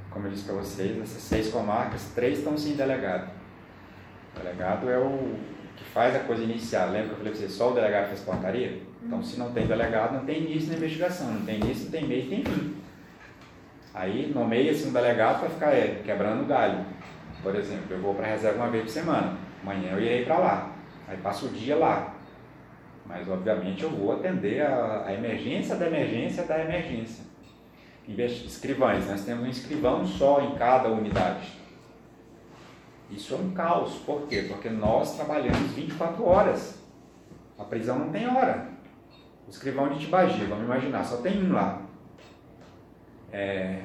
Como eu disse para vocês, essas seis comarcas, três estão sem delegado. O delegado é o que faz a coisa iniciar. Lembra que eu falei para vocês, só o delegado faz portaria? Então, se não tem delegado, não tem início na investigação, não tem início, não tem meio, tem fim. Aí nomeia-se um delegado para ficar é, quebrando galho. Por exemplo, eu vou para a reserva uma vez por semana. Amanhã eu irei para lá. Aí passo o dia lá. Mas, obviamente, eu vou atender a, a emergência da emergência da emergência. Escrivães, nós temos um escrivão só em cada unidade. Isso é um caos. Por quê? Porque nós trabalhamos 24 horas. A prisão não tem hora. O escrivão de Tibagi, vamos imaginar, só tem um lá. É,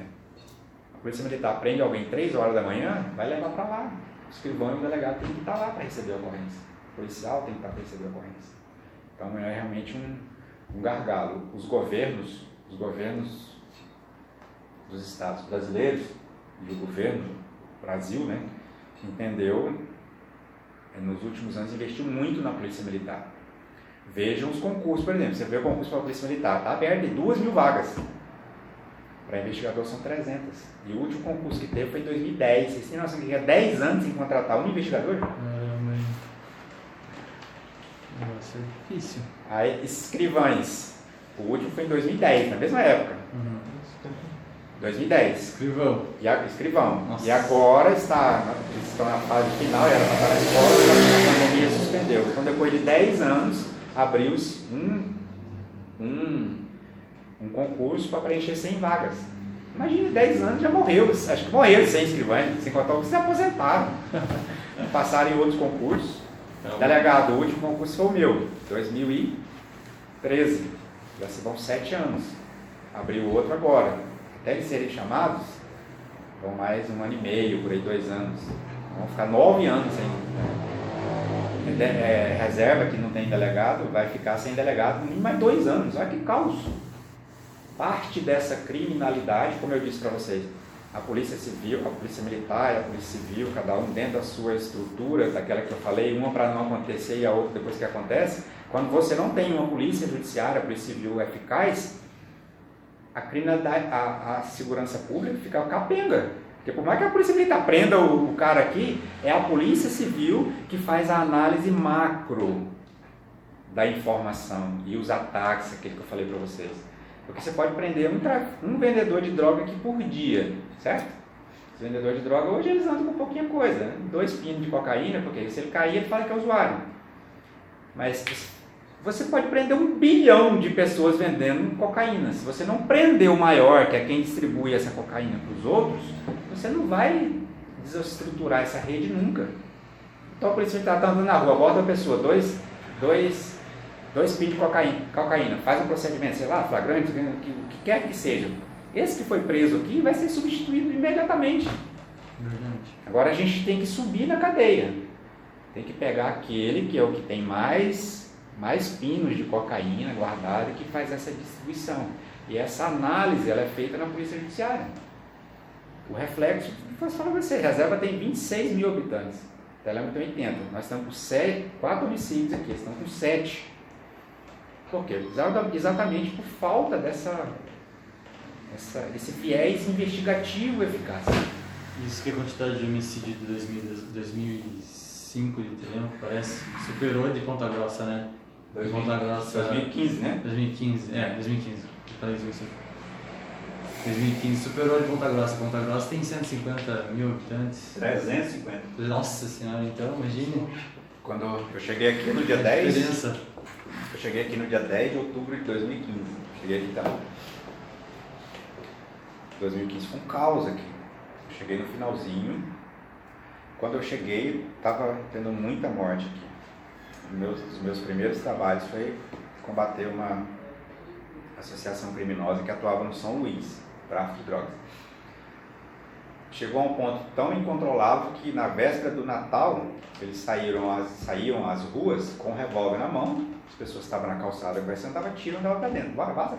a Polícia Militar prende alguém 3 horas da manhã, vai levar para lá. O escrivão e o delegado tem que estar lá para receber a ocorrência. Policial tem receber a ocorrência. Então é realmente um, um gargalo. Os governos, os governos dos estados brasileiros e o governo Brasil, né, entendeu, é, nos últimos anos investiu muito na Polícia Militar. Vejam os concursos, por exemplo, você vê o concurso para a Polícia Militar, está aberto, duas mil vagas. Para investigador são 300. E o último concurso que teve foi em 2010. Vocês têm noção que é 10 anos sem contratar um investigador? Caramba, É difícil. Aí, escrivães. O último foi em 2010, na mesma época. Uhum. 2010. Escrivão. E a, escrivão. Nossa. E agora está, eles estão na fase final, era para na escola, a pandemia suspendeu. Então, depois de 10 anos, abriu-se um, um, um concurso para preencher 100 vagas. Imagina, 10 anos já morreu, acho que morreram 100 escrivães, sem contar os que se aposentaram. Passaram em outros concursos. Então, Delegado, o último concurso foi o meu, 2013. Já se vão 7 anos. Abriu outro agora. Até eles serem chamados, vão mais um ano e meio, por aí dois anos. Vão ficar nove anos de- é, reserva que não tem delegado, vai ficar sem delegado mínimo mais dois anos. Olha que caos. Parte dessa criminalidade, como eu disse para vocês, a polícia civil, a polícia militar a polícia civil, cada um dentro da sua estrutura, daquela que eu falei, uma para não acontecer e a outra depois que acontece, quando você não tem uma polícia judiciária, polícia civil eficaz, a criminalidade, a, a segurança pública fica capenga. Porque por mais que a polícia militar prenda o, o cara aqui, é a polícia civil que faz a análise macro da informação e os ataques, aquele que eu falei para vocês. Porque você pode prender um, um vendedor de droga aqui por dia, certo? Os vendedores de droga hoje eles andam com pouquinha coisa, né? dois pinos de cocaína, porque se ele cair ele fala que é usuário. Mas você pode prender um bilhão de pessoas vendendo cocaína. Se você não prender o maior, que é quem distribui essa cocaína para os outros, você não vai desestruturar essa rede nunca. Então a polícia militar está andando na rua, aborda a pessoa, dois, dois, dois pinos de cocaína, cocaína, faz um procedimento, sei lá, flagrante, o que, o que quer que seja. Esse que foi preso aqui vai ser substituído imediatamente. Verdade. Agora a gente tem que subir na cadeia. Tem que pegar aquele que é o que tem mais, mais pinos de cocaína guardado e que faz essa distribuição. E essa análise ela é feita na Polícia Judiciária. O reflexo, posso falar pra você, reserva tem 26 mil habitantes. Telema tem 80. Nós estamos com 7, 4 homicídios aqui, estão com 7. Por quê? Exatamente por falta dessa, essa, desse viés investigativo eficaz. Isso que a quantidade de homicídio de 2000, 2005 de Telema, parece, superou de Ponta Grossa, né? De Ponta Grossa. 2015, né? 2015, é, 2015. Falei isso. 2015 superou de Ponta Grossa. Ponta Grossa tem 150 mil habitantes. 350. Nossa senhora, então, imagine. Quando eu cheguei aqui no dia a 10. Diferença. Eu cheguei aqui no dia 10 de outubro de 2015. Cheguei aqui, tá? 2015 foi um caos aqui. Eu cheguei no finalzinho. Quando eu cheguei, tava tendo muita morte aqui. Um meus, os meus primeiros trabalhos foi combater uma associação criminosa que atuava no São Luís, tráfico de drogas. Chegou a um ponto tão incontrolável que na véspera do Natal eles saíram às, saíam às ruas com um revólver na mão, as pessoas estavam na calçada conversando, dava tiro e andava para dentro. Bora, vaza.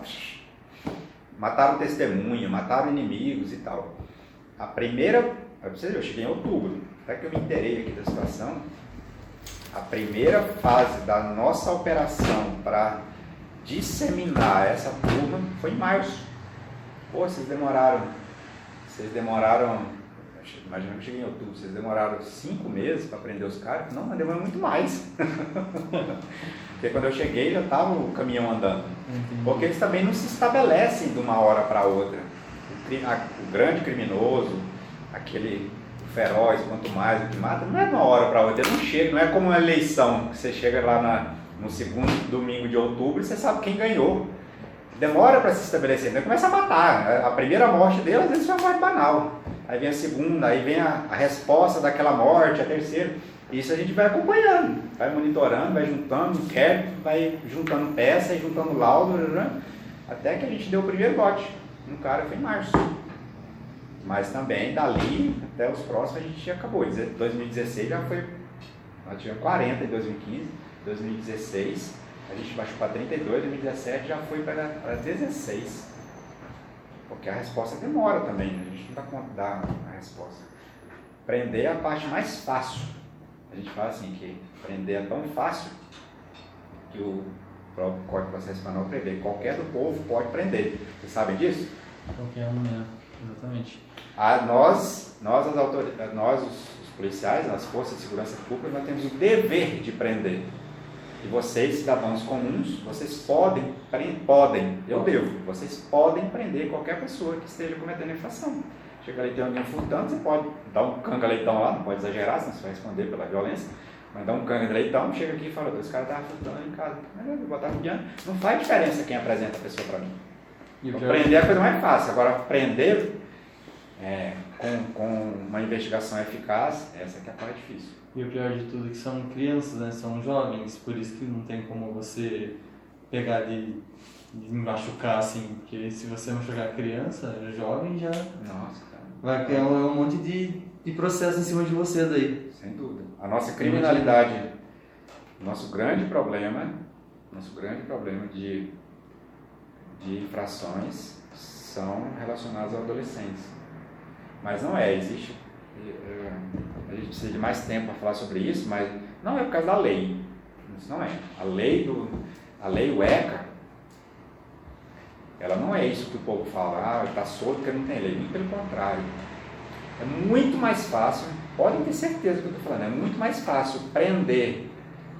Mataram testemunha, mataram inimigos e tal. A primeira, eu cheguei em outubro, até que eu me interei aqui da situação, a primeira fase da nossa operação para disseminar essa turma foi em março. Pô, vocês demoraram, vocês demoraram, imagina que eu cheguei em outubro, vocês demoraram cinco meses para prender os caras? Não, mas demorou muito mais. Porque quando eu cheguei já estava o caminhão andando. Porque eles também não se estabelecem de uma hora para outra. O, o grande criminoso, aquele feroz, quanto mais o que mata, não é de uma hora para outra, ele não chega, não é como uma eleição, que você chega lá na, no segundo domingo de outubro e você sabe quem ganhou. Demora para se estabelecer, então começa a matar. A primeira morte dele às vezes foi uma morte banal. Aí vem a segunda, aí vem a, a resposta daquela morte, a terceira. Isso a gente vai acompanhando, vai monitorando, vai juntando inquérito, vai juntando peça juntando laudo, né? até que a gente deu o primeiro bote. Um cara foi em março. Mas também dali até os próximos a gente acabou. 2016 já foi. Nós tivemos 40 em 2015, 2016 a gente baixou para 32, 2017 já foi para 16. Porque a resposta demora também, né? a gente não dá conta da a resposta. Prender é a parte mais fácil. A gente fala assim que prender é tão fácil que o próprio Código de Processo Penal prevê. Qualquer do povo pode prender. Vocês sabem disso? Qualquer um, né? Exatamente. A nós, nós, as autoridades, nós os, os policiais, as forças de segurança pública, nós temos o dever de prender. E vocês, cidadãos comuns, vocês podem, podem, eu devo, vocês podem prender qualquer pessoa que esteja cometendo infração. Chega ali, tem alguém furtando, você pode dar um canga-leitão lá, não pode exagerar, senão você vai responder pela violência. Mas dá um canga leitão, chega aqui e fala, os caras estavam furtando em casa. Eu vou botar piano. Não faz diferença quem apresenta a pessoa para mim. Então, prender é a coisa mais fácil. Agora, prender é, com, com uma investigação eficaz, essa que é a parte difícil. E o pior de tudo é que são crianças, né? São jovens, por isso que não tem como você pegar de, de machucar assim, porque se você machucar criança, jovem já. Nossa, cara. Vai criar um, um monte de, de processo em cima de você daí. Sem dúvida. A nossa criminalidade, nosso grande problema, nosso grande problema de, de infrações são relacionados aos adolescentes. Mas não é, existe. Eh, a gente precisa de mais tempo para falar sobre isso, mas não é por causa da lei. Isso não é. A lei do. A lei UECA, ela não é isso que o povo fala, ah, está solto porque não tem lei. Muito pelo contrário. É muito mais fácil, podem ter certeza do que eu estou falando, é muito mais fácil prender,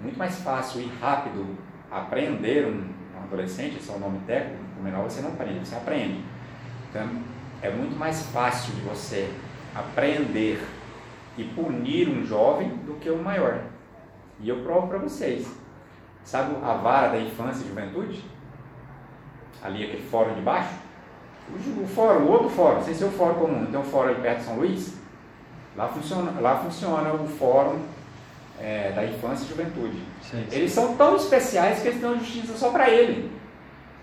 muito mais fácil e rápido aprender um, um adolescente, esse é o nome técnico, o menor você não aprende, você aprende. Então, é muito mais fácil de você aprender e punir um jovem do que um maior. E eu provo para vocês. Sabe a vara da infância e juventude? Ali aquele fórum de baixo? O, fórum, o outro fórum, sem ser o fórum comum, tem um fórum ali perto de São Luís. Lá funciona, lá funciona o fórum é, da infância e juventude. Sim, sim. Eles são tão especiais que eles têm uma justiça só para ele.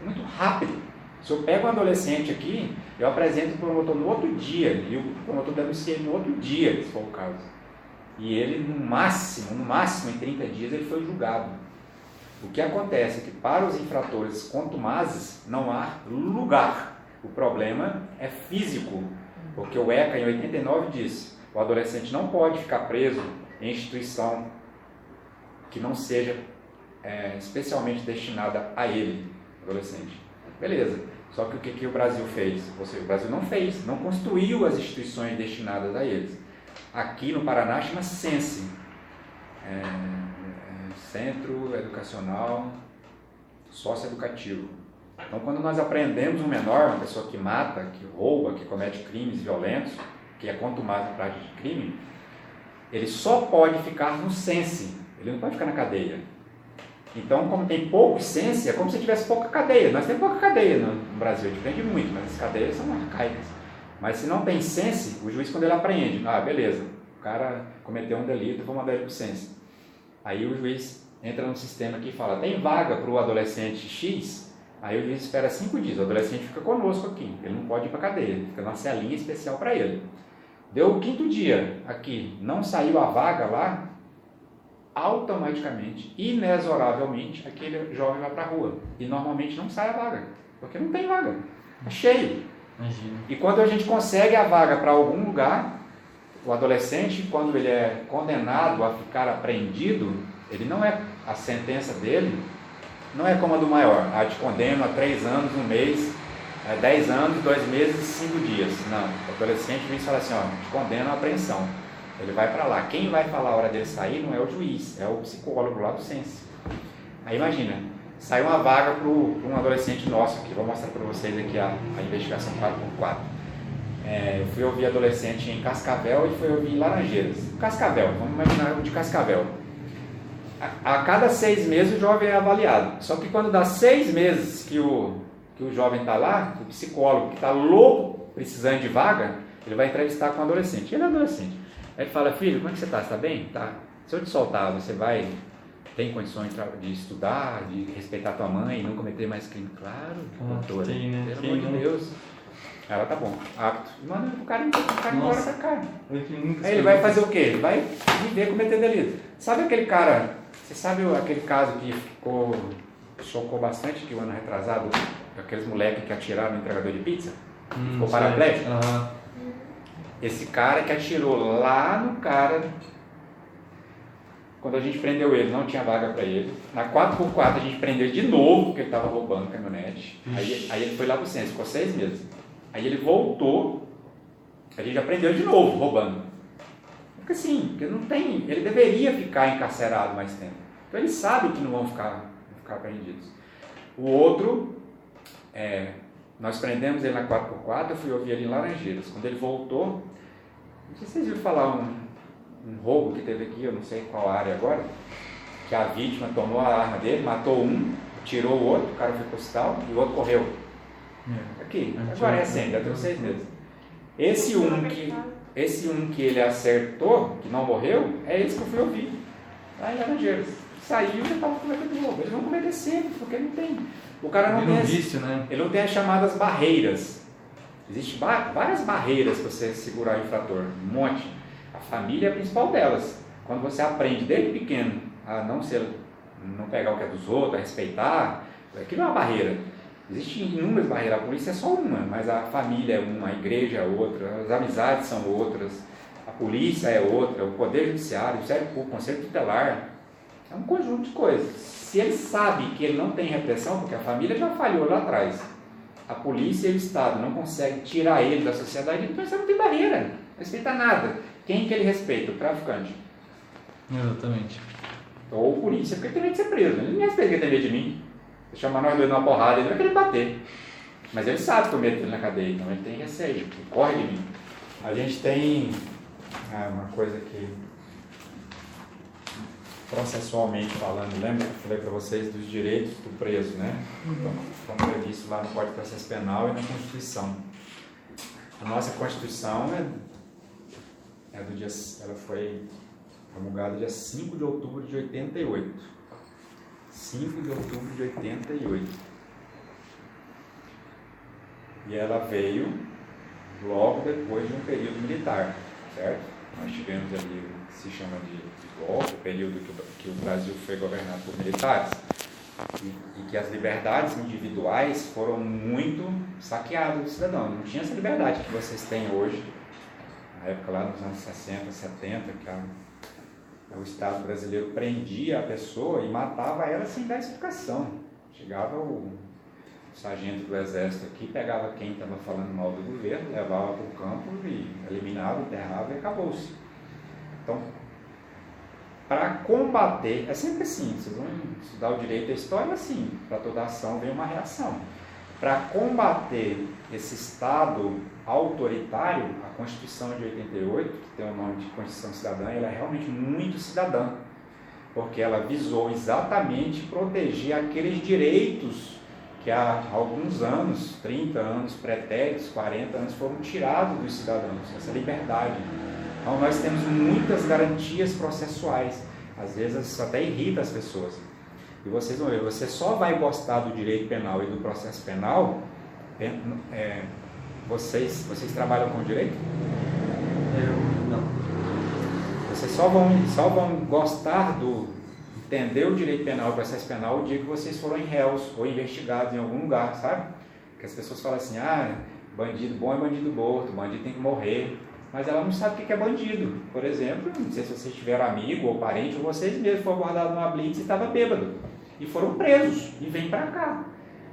É muito rápido. Se eu pego um adolescente aqui, eu apresento o promotor no outro dia, e o promotor denuncia no outro dia, se for o caso. E ele, no máximo, no máximo em 30 dias, ele foi julgado. O que acontece é que para os infratores contumazes não há lugar. O problema é físico. Porque o ECA em 89 diz: o adolescente não pode ficar preso em instituição que não seja é, especialmente destinada a ele, adolescente. Beleza. Só que o que, que o Brasil fez? Ou seja, o Brasil não fez, não construiu as instituições destinadas a eles. Aqui no Paraná chama SENSE, é, é, Centro Educacional Socioeducativo. Então, quando nós aprendemos um menor, uma pessoa que mata, que rouba, que comete crimes violentos, que é contumado em prática de crime, ele só pode ficar no sense, ele não pode ficar na cadeia. Então, como tem pouco sense, é como se tivesse pouca cadeia. Nós temos pouca cadeia no, Brasil, depende muito, mas as cadeias são arcaicas. Mas se não tem sense, o juiz, quando ele apreende, ah, beleza, o cara cometeu um delito, vou mandar ele para o sense. Aí o juiz entra no sistema aqui e fala: tem vaga para o adolescente X? Aí o juiz espera cinco dias, o adolescente fica conosco aqui, ele não pode ir para cadeia, fica numa celinha especial para ele. Deu o quinto dia aqui, não saiu a vaga lá, automaticamente, inexoravelmente, aquele jovem vai para a rua. E normalmente não sai a vaga, porque não tem vaga, é cheio. Imagina. E quando a gente consegue a vaga para algum lugar, o adolescente, quando ele é condenado a ficar apreendido, ele não é a sentença dele, não é como a do maior, a te condeno a três anos, um mês, é, 10 anos, 2 meses e 5 dias. Não, o adolescente vem e fala assim, ó, te condena a apreensão. Ele vai para lá. Quem vai falar a hora dele sair não é o juiz, é o psicólogo lá do Sense. Aí imagina, saiu uma vaga para um adolescente nosso aqui, vou mostrar para vocês aqui a, a investigação 4x4. É, eu fui ouvir adolescente em Cascavel e fui ouvir em Laranjeiras. Cascavel, vamos imaginar o de Cascavel. A, a cada seis meses o jovem é avaliado. Só que quando dá seis meses que o, que o jovem está lá, o psicólogo que está louco, precisando de vaga, ele vai entrevistar com o adolescente. Ele é adolescente. Aí ele fala, filho, como é que você está? Está bem? Tá. Se eu te soltar, você vai tem condições de estudar, de respeitar tua mãe não cometer mais crime? Claro, ah, doutora. Tem, né? Pelo amor de Deus. Ela tá bom, apto. Manda o cara, o cara embora pra cá. Aí ele vai fazer o quê? Ele vai viver cometendo delito. Sabe aquele cara, você sabe aquele caso que ficou, chocou bastante que o ano retrasado, aqueles moleques que atiraram no entregador de pizza? Hum, ficou paraplégico? Uhum. Esse cara que atirou lá no cara, quando a gente prendeu ele, não tinha vaga para ele. Na 4x4 a gente prendeu ele de novo, porque ele estava roubando caminhonete. Aí, aí ele foi lá pro centro, ficou seis meses. Aí ele voltou, a gente já prendeu ele de novo, roubando. Porque assim, porque não tem, ele deveria ficar encarcerado mais tempo. Então ele sabe que não vão ficar, vão ficar prendidos. O outro, é, nós prendemos ele na 4x4, eu fui ouvir ele em Laranjeiras. Quando ele voltou, não sei se vocês viram falar um, um roubo que teve aqui, eu não sei qual área agora, que a vítima tomou a arma dele, matou um, tirou o outro, o cara foi pro hospital e o outro correu. É. Aqui, agora é recente, já tem seis meses. Esse um que, esse um que ele acertou, que não morreu, é esse que eu fui ouvir, lá em Laranjeiras. Saiu e estava cometendo novo. Eles vão cometer sempre, porque não tem. O cara não tem, vício, né? ele não tem as chamadas barreiras. Existem várias barreiras para você segurar o infrator, um monte. A família é a principal delas. Quando você aprende desde pequeno a não ser, não pegar o que é dos outros, a respeitar, aquilo é uma barreira. Existem inúmeras barreiras, a polícia é só uma, mas a família é uma, a igreja é outra, as amizades são outras, a polícia é outra, o poder judiciário, o conselho tutelar, é um conjunto de coisas se ele sabe que ele não tem repressão, porque a família já falhou lá atrás, a polícia e o Estado não conseguem tirar ele da sociedade, então você não tem barreira, não respeita nada. Quem que ele respeita? O traficante. Exatamente. Ou o polícia, porque ele tem medo de ser preso. Ele não respeita que ele tem medo de mim. Se chamar nós dois numa porrada, ele vai querer bater. Mas ele sabe que eu meto ele na cadeia, então ele tem receio, ele corre de mim. A gente tem ah, uma coisa que processualmente falando, lembra que eu falei para vocês dos direitos do preso, né? Então, como previsto lá no Código de Processo Penal e na Constituição. A nossa Constituição é, é do dia, ela foi promulgada dia 5 de outubro de 88. 5 de outubro de 88. E ela veio logo depois de um período militar, certo? Nós tivemos ali o que se chama de golpe, o período que o, Brasil foi governado por militares. e, e que as liberdades individuais foram muito saqueadas do cidadão. Não tinha essa liberdade que vocês têm hoje, na época lá nos anos 60, 70, que a, o Estado brasileiro prendia a pessoa e matava ela sem dar explicação. Chegava o, o sargento do exército aqui, pegava quem estava falando mal do governo, levava para o campo e eliminava, enterrava e acabou-se. Então, para combater, é sempre assim, vocês vão estudar o direito da história assim, para toda ação vem uma reação. Para combater esse Estado autoritário, a Constituição de 88, que tem o nome de Constituição Cidadã, ela é realmente muito cidadã, porque ela visou exatamente proteger aqueles direitos que há alguns anos, 30 anos pretéritos, 40 anos, foram tirados dos cidadãos, essa liberdade. Então nós temos muitas garantias processuais. Às vezes isso até irrita as pessoas. E vocês vão ver, você só vai gostar do direito penal e do processo penal. É, é, vocês, vocês trabalham com direito? Eu não. Vocês só vão, só vão gostar do entender o direito penal e o processo penal o dia que vocês foram em réus ou investigados em algum lugar, sabe? Que as pessoas falam assim, ah, bandido bom é bandido morto, bandido tem que morrer mas ela não sabe o que é bandido. Por exemplo, não sei se vocês tiveram amigo ou parente, ou vocês mesmos foram abordados numa blitz e estava bêbado. E foram presos e vêm para cá.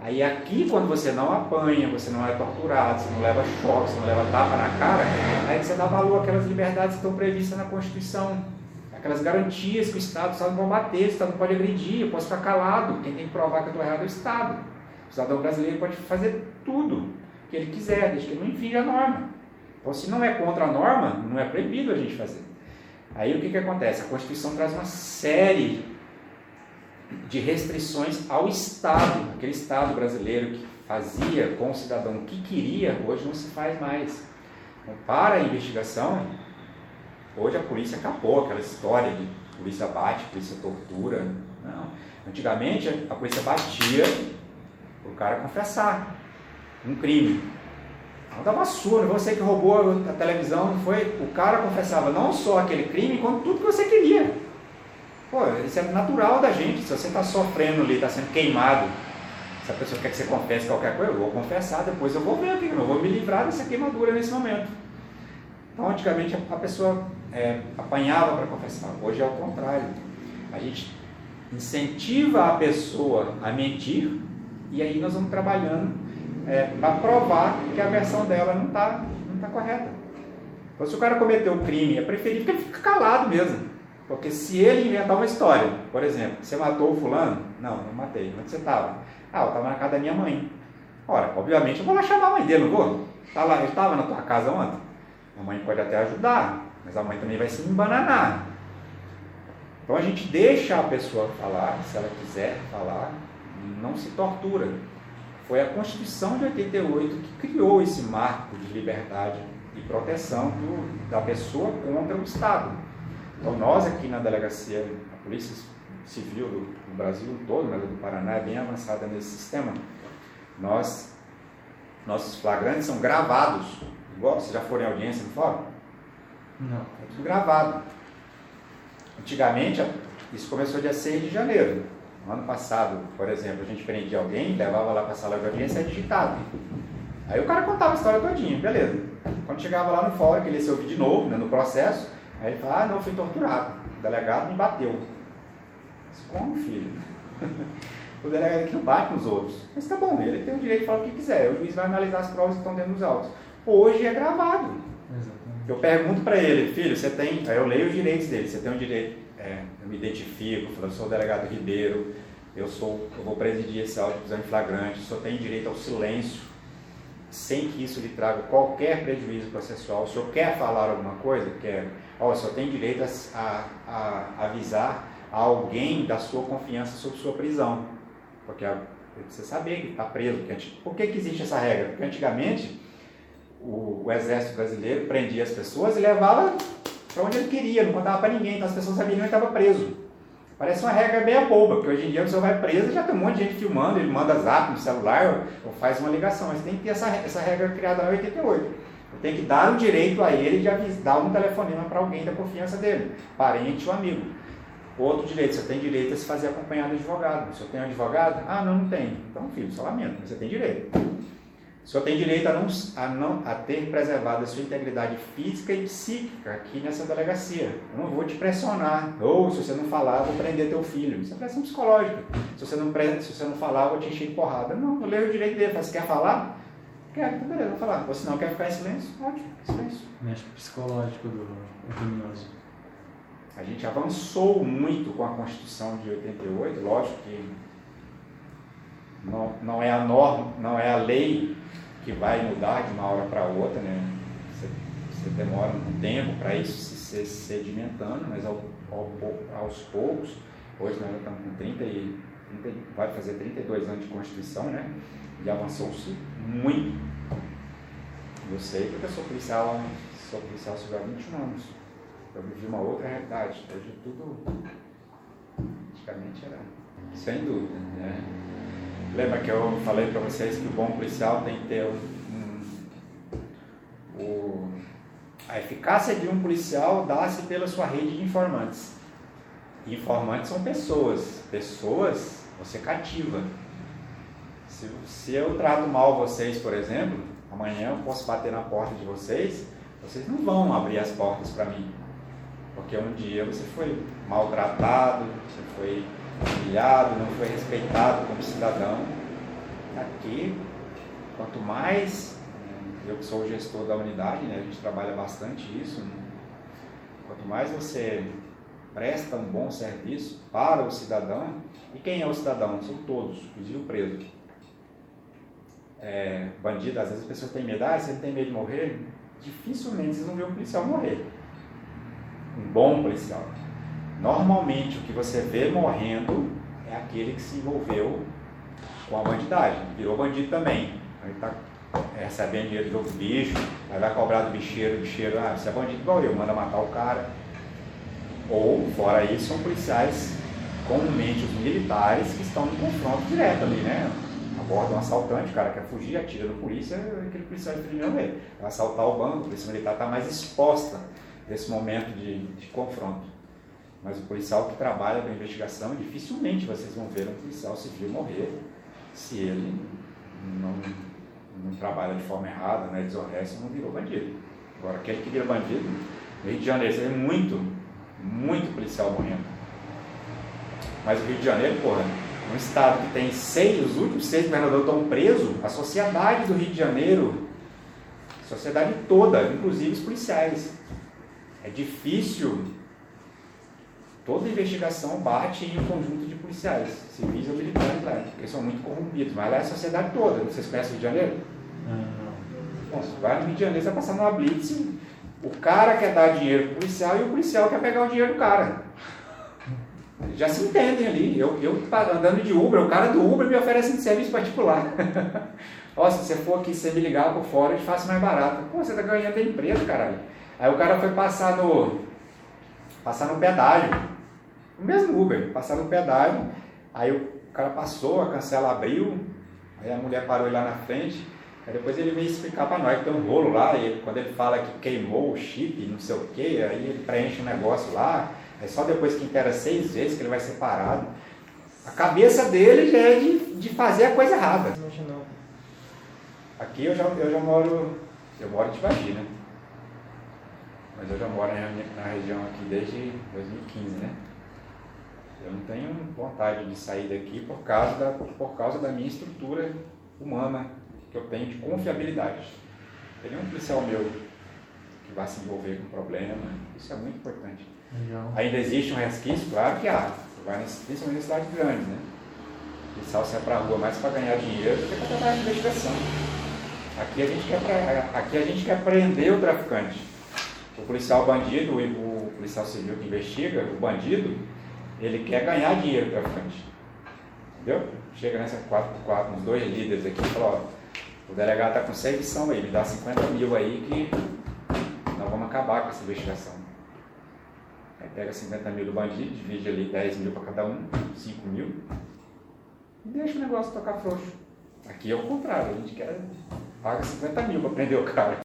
Aí aqui, quando você não apanha, você não é torturado, você não leva choque, você não leva tapa na cara, aí você dá valor àquelas liberdades que estão previstas na Constituição. Aquelas garantias que o Estado, o não pode bater, o Estado não pode agredir, eu posso ficar calado. Quem tem que provar que eu estou errado é o Estado. O cidadão brasileiro pode fazer tudo que ele quiser, desde que ele não infrinja a norma. Então, se não é contra a norma, não é proibido a gente fazer. Aí o que, que acontece? A Constituição traz uma série de restrições ao Estado, aquele Estado brasileiro que fazia com o cidadão o que queria, hoje não se faz mais. Então, para a investigação, hoje a polícia acabou aquela história de polícia bate, polícia tortura. Não. Antigamente a polícia batia para o cara confessar um crime. Ela dava surra, você que roubou a televisão, foi, o cara confessava não só aquele crime, como tudo que você queria. Pô, isso é natural da gente, se você está sofrendo ali, está sendo queimado, se a pessoa quer que você confesse qualquer coisa, eu vou confessar, depois eu vou ver aqui, eu vou me livrar dessa queimadura nesse momento. Então, antigamente a pessoa é, apanhava para confessar, hoje é o contrário. A gente incentiva a pessoa a mentir e aí nós vamos trabalhando é, para provar que a versão dela não está não tá correta. Então, se o cara cometeu um crime, é preferível que ele fique calado mesmo. Porque se ele inventar uma história, por exemplo, você matou o fulano? Não, não matei. Onde você estava? Ah, eu estava na casa da minha mãe. Ora, obviamente eu vou lá chamar a mãe dele, não vou? Tá lá, ele estava na tua casa ontem? A mãe pode até ajudar, mas a mãe também vai se embananar. Então a gente deixa a pessoa falar, se ela quiser falar, não se tortura. Foi a Constituição de 88 que criou esse marco de liberdade e proteção do, da pessoa contra o Estado. Então, nós aqui na delegacia, a Polícia Civil do, do Brasil todo, mas do Paraná é bem avançada nesse sistema, nós, nossos flagrantes são gravados. Igual vocês já foram em audiência no fórum? Não. É tudo gravado. Antigamente, isso começou dia 6 de janeiro. No ano passado, por exemplo, a gente prendia alguém, levava lá para a sala de audiência e digitado. Aí o cara contava a história todinha, beleza. Quando chegava lá no fórum, que ele ia se ouvir de novo, né, no processo, aí ele falava, ah, não, fui torturado. O delegado me bateu. Mas como, filho? o delegado aqui não bate nos outros. Mas tá bom, ele tem o direito de falar o que quiser. O juiz vai analisar as provas que estão dentro dos autos. Hoje é gravado. Exatamente. Eu pergunto para ele, filho, você tem. Aí eu leio os direitos dele. Você tem um direito é, eu me identifico, falando, sou o delegado Ribeiro, eu sou, eu vou presidir esse auto de em flagrante, senhor tem direito ao silêncio, sem que isso lhe traga qualquer prejuízo processual. O senhor quer falar alguma coisa? Quer. Ó, senhor tem direito a, a, a avisar a alguém da sua confiança sobre sua prisão. Porque você precisa saber que está preso. Por que, que existe essa regra? Porque antigamente o, o exército brasileiro prendia as pessoas e levava para onde ele queria, não contava para ninguém, então as pessoas sabiam que ele estava preso. Parece uma regra bem boba, porque hoje em dia a pessoa vai preso e já tem um monte de gente filmando, ele manda zap no celular ou faz uma ligação, mas tem que ter essa, essa regra criada em 88. Tem que dar o direito a ele de dar um telefonema para alguém da confiança dele, parente ou amigo. Outro direito, você tem direito a se fazer acompanhado de advogado. Se eu tenho advogado? Ah, não, não tem. Então, filho, só lamento, mas você tem direito. O senhor tem direito a, não, a, não, a ter preservado a sua integridade física e psíquica aqui nessa delegacia. Eu não vou te pressionar. Ou, se você não falar, eu vou prender teu filho. Isso é pressão psicológica. Se você não, se você não falar, eu vou te encher de porrada. Não, eu leio o direito dele. Você quer falar? Quero, então beleza, vou falar. Ou se não quer ficar em silêncio, ótimo, silêncio. Mexe psicológico do criminoso. A gente avançou muito com a Constituição de 88, lógico que não, não é a norma, não é a lei que vai mudar de uma hora para outra, né? Você, você, demora um tempo para isso se sedimentando, mas ao, ao, aos poucos, hoje nós estamos com 30 e 30, vai fazer 32 anos de Constituição, né? E avançou-se muito. Eu sei porque eu sou policial, sou policial há 21 anos. Eu vivi uma outra realidade. Hoje tudo praticamente era sem dúvida. Né? Lembra que eu falei para vocês que o bom policial tem que ter um, um, a eficácia de um policial dá-se pela sua rede de informantes. Informantes são pessoas. Pessoas você cativa. Se, se eu trato mal vocês, por exemplo, amanhã eu posso bater na porta de vocês, vocês não vão abrir as portas para mim. Porque um dia você foi maltratado, você foi humilhado, não foi respeitado como cidadão. Aqui, quanto mais, eu que sou o gestor da unidade, né, a gente trabalha bastante isso, né? quanto mais você presta um bom serviço para o cidadão, e quem é o cidadão? São todos, inclusive o preso. É, bandido, às vezes as pessoas têm medo, ah, você tem medo de morrer? Dificilmente vocês vão ver um policial morrer. Um bom policial. Normalmente o que você vê morrendo é aquele que se envolveu com a bandidagem, virou bandido também. Ele está é, recebendo dinheiro de outro bicho, aí vai cobrar do bicheiro, bicheiro, ah, você é bandido igual eu, manda matar o cara. Ou, fora isso, são policiais, comumente os militares, que estão no confronto direto ali, né? Aborda um assaltante, o cara quer fugir, atira no polícia, aquele policial primeiro ele. Vai assaltar o banco, a polícia militar está mais exposta nesse momento de, de confronto. Mas o policial que trabalha com investigação, dificilmente vocês vão ver um policial civil morrer se ele não, não trabalha de forma errada, não é desonesto, não virou bandido. Agora, aquele que vira bandido, no Rio de Janeiro, você vê muito, muito policial morrendo. Mas o Rio de Janeiro, porra, um estado que tem seis, os últimos seis governadores estão presos, a sociedade do Rio de Janeiro, a sociedade toda, inclusive os policiais. É difícil toda investigação bate em um conjunto de policiais, civis ou militares lá, porque são muito corrompidos, mas lá é a sociedade toda. Vocês conhecem o Rio de Janeiro? Não. Bom, vai no Rio de Janeiro, você vai passar numa blitz, o cara quer dar dinheiro pro policial e o policial quer pegar o dinheiro do cara. Já se entendem ali. Eu, eu andando de Uber, o cara do Uber me oferece um serviço particular. Ó, se você for aqui, você me ligar por fora, eu te faço mais barato. Pô, você tá ganhando da empresa, caralho. Aí o cara foi passar no, passar no pedágio. O mesmo Uber, passar no pedágio. Aí o cara passou, a cancela abriu, aí a mulher parou ele lá na frente. Aí depois ele veio explicar para nós que tem um rolo lá, e quando ele fala que queimou o chip, não sei o que, aí ele preenche um negócio lá, aí só depois que inteira seis vezes que ele vai ser parado. A cabeça dele já é de, de fazer a coisa errada. Aqui eu já, eu já moro, eu moro em Tibagi, né? mas eu já moro na, região aqui desde 2015, né? Eu não tenho vontade de sair daqui por causa da, por causa da minha estrutura humana que eu tenho de confiabilidade. Tem um policial meu que vai se envolver com problema, isso é muito importante. Legal. Ainda existe um resquício? Claro que há. Você vai, principalmente em cidades grandes, né? O policial sai para a rua mais para ganhar dinheiro do que para trabalhar de investigação. Aqui a, gente quer, aqui a gente quer prender o traficante. O policial bandido, o policial civil que investiga, o bandido, ele quer ganhar dinheiro do traficante. Entendeu? Chega nessa 4x4, uns dois líderes aqui e fala, ó, o delegado está com servição aí, me dá 50 mil aí que nós vamos acabar com essa investigação. Aí pega 50 mil do bandido, divide ali 10 mil para cada um, 5 mil, e deixa o negócio tocar frouxo. Aqui é o contrário, a gente quer paga 50 mil para prender o cara.